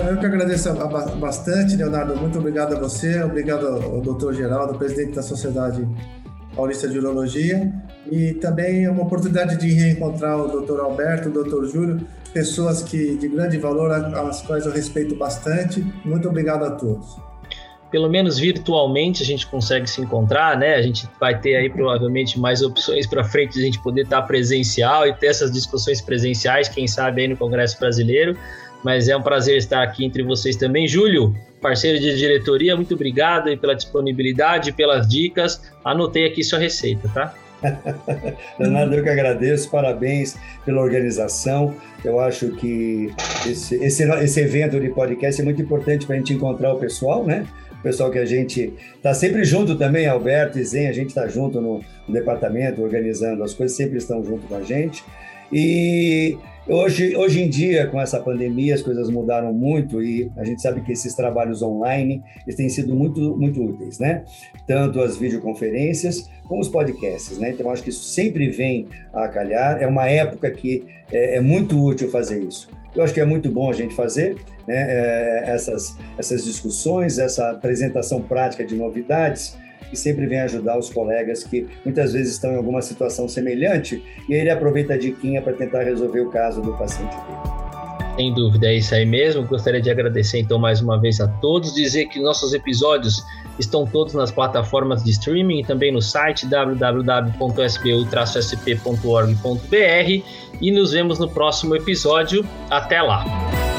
Eu que agradeço bastante, Leonardo. Muito obrigado a você, obrigado ao doutor Geraldo, presidente da Sociedade Paulista de Urologia. E também é uma oportunidade de reencontrar o doutor Alberto, o doutor Júlio, pessoas que de grande valor, as quais eu respeito bastante. Muito obrigado a todos. Pelo menos virtualmente a gente consegue se encontrar, né? A gente vai ter aí provavelmente mais opções para frente de a gente poder estar presencial e ter essas discussões presenciais, quem sabe aí no Congresso Brasileiro. Mas é um prazer estar aqui entre vocês também. Júlio, parceiro de diretoria, muito obrigado aí pela disponibilidade, pelas dicas. Anotei aqui sua receita, tá? Leonardo, eu que agradeço, parabéns pela organização. Eu acho que esse, esse, esse evento de podcast é muito importante para a gente encontrar o pessoal, né? Pessoal que a gente está sempre junto também, Alberto e Zen, a gente está junto no, no departamento, organizando as coisas, sempre estão junto com a gente. E Hoje, hoje em dia, com essa pandemia, as coisas mudaram muito e a gente sabe que esses trabalhos online eles têm sido muito, muito úteis, né? Tanto as videoconferências como os podcasts, né? Então, acho que isso sempre vem a calhar. É uma época que é, é muito útil fazer isso. Eu acho que é muito bom a gente fazer né, é, essas, essas discussões, essa apresentação prática de novidades, que sempre vem ajudar os colegas que muitas vezes estão em alguma situação semelhante e ele aproveita a diquinha para tentar resolver o caso do paciente dele. Sem dúvida, é isso aí mesmo. Gostaria de agradecer então mais uma vez a todos, dizer que nossos episódios estão todos nas plataformas de streaming e também no site www.sbu-sp.org.br e nos vemos no próximo episódio. Até lá!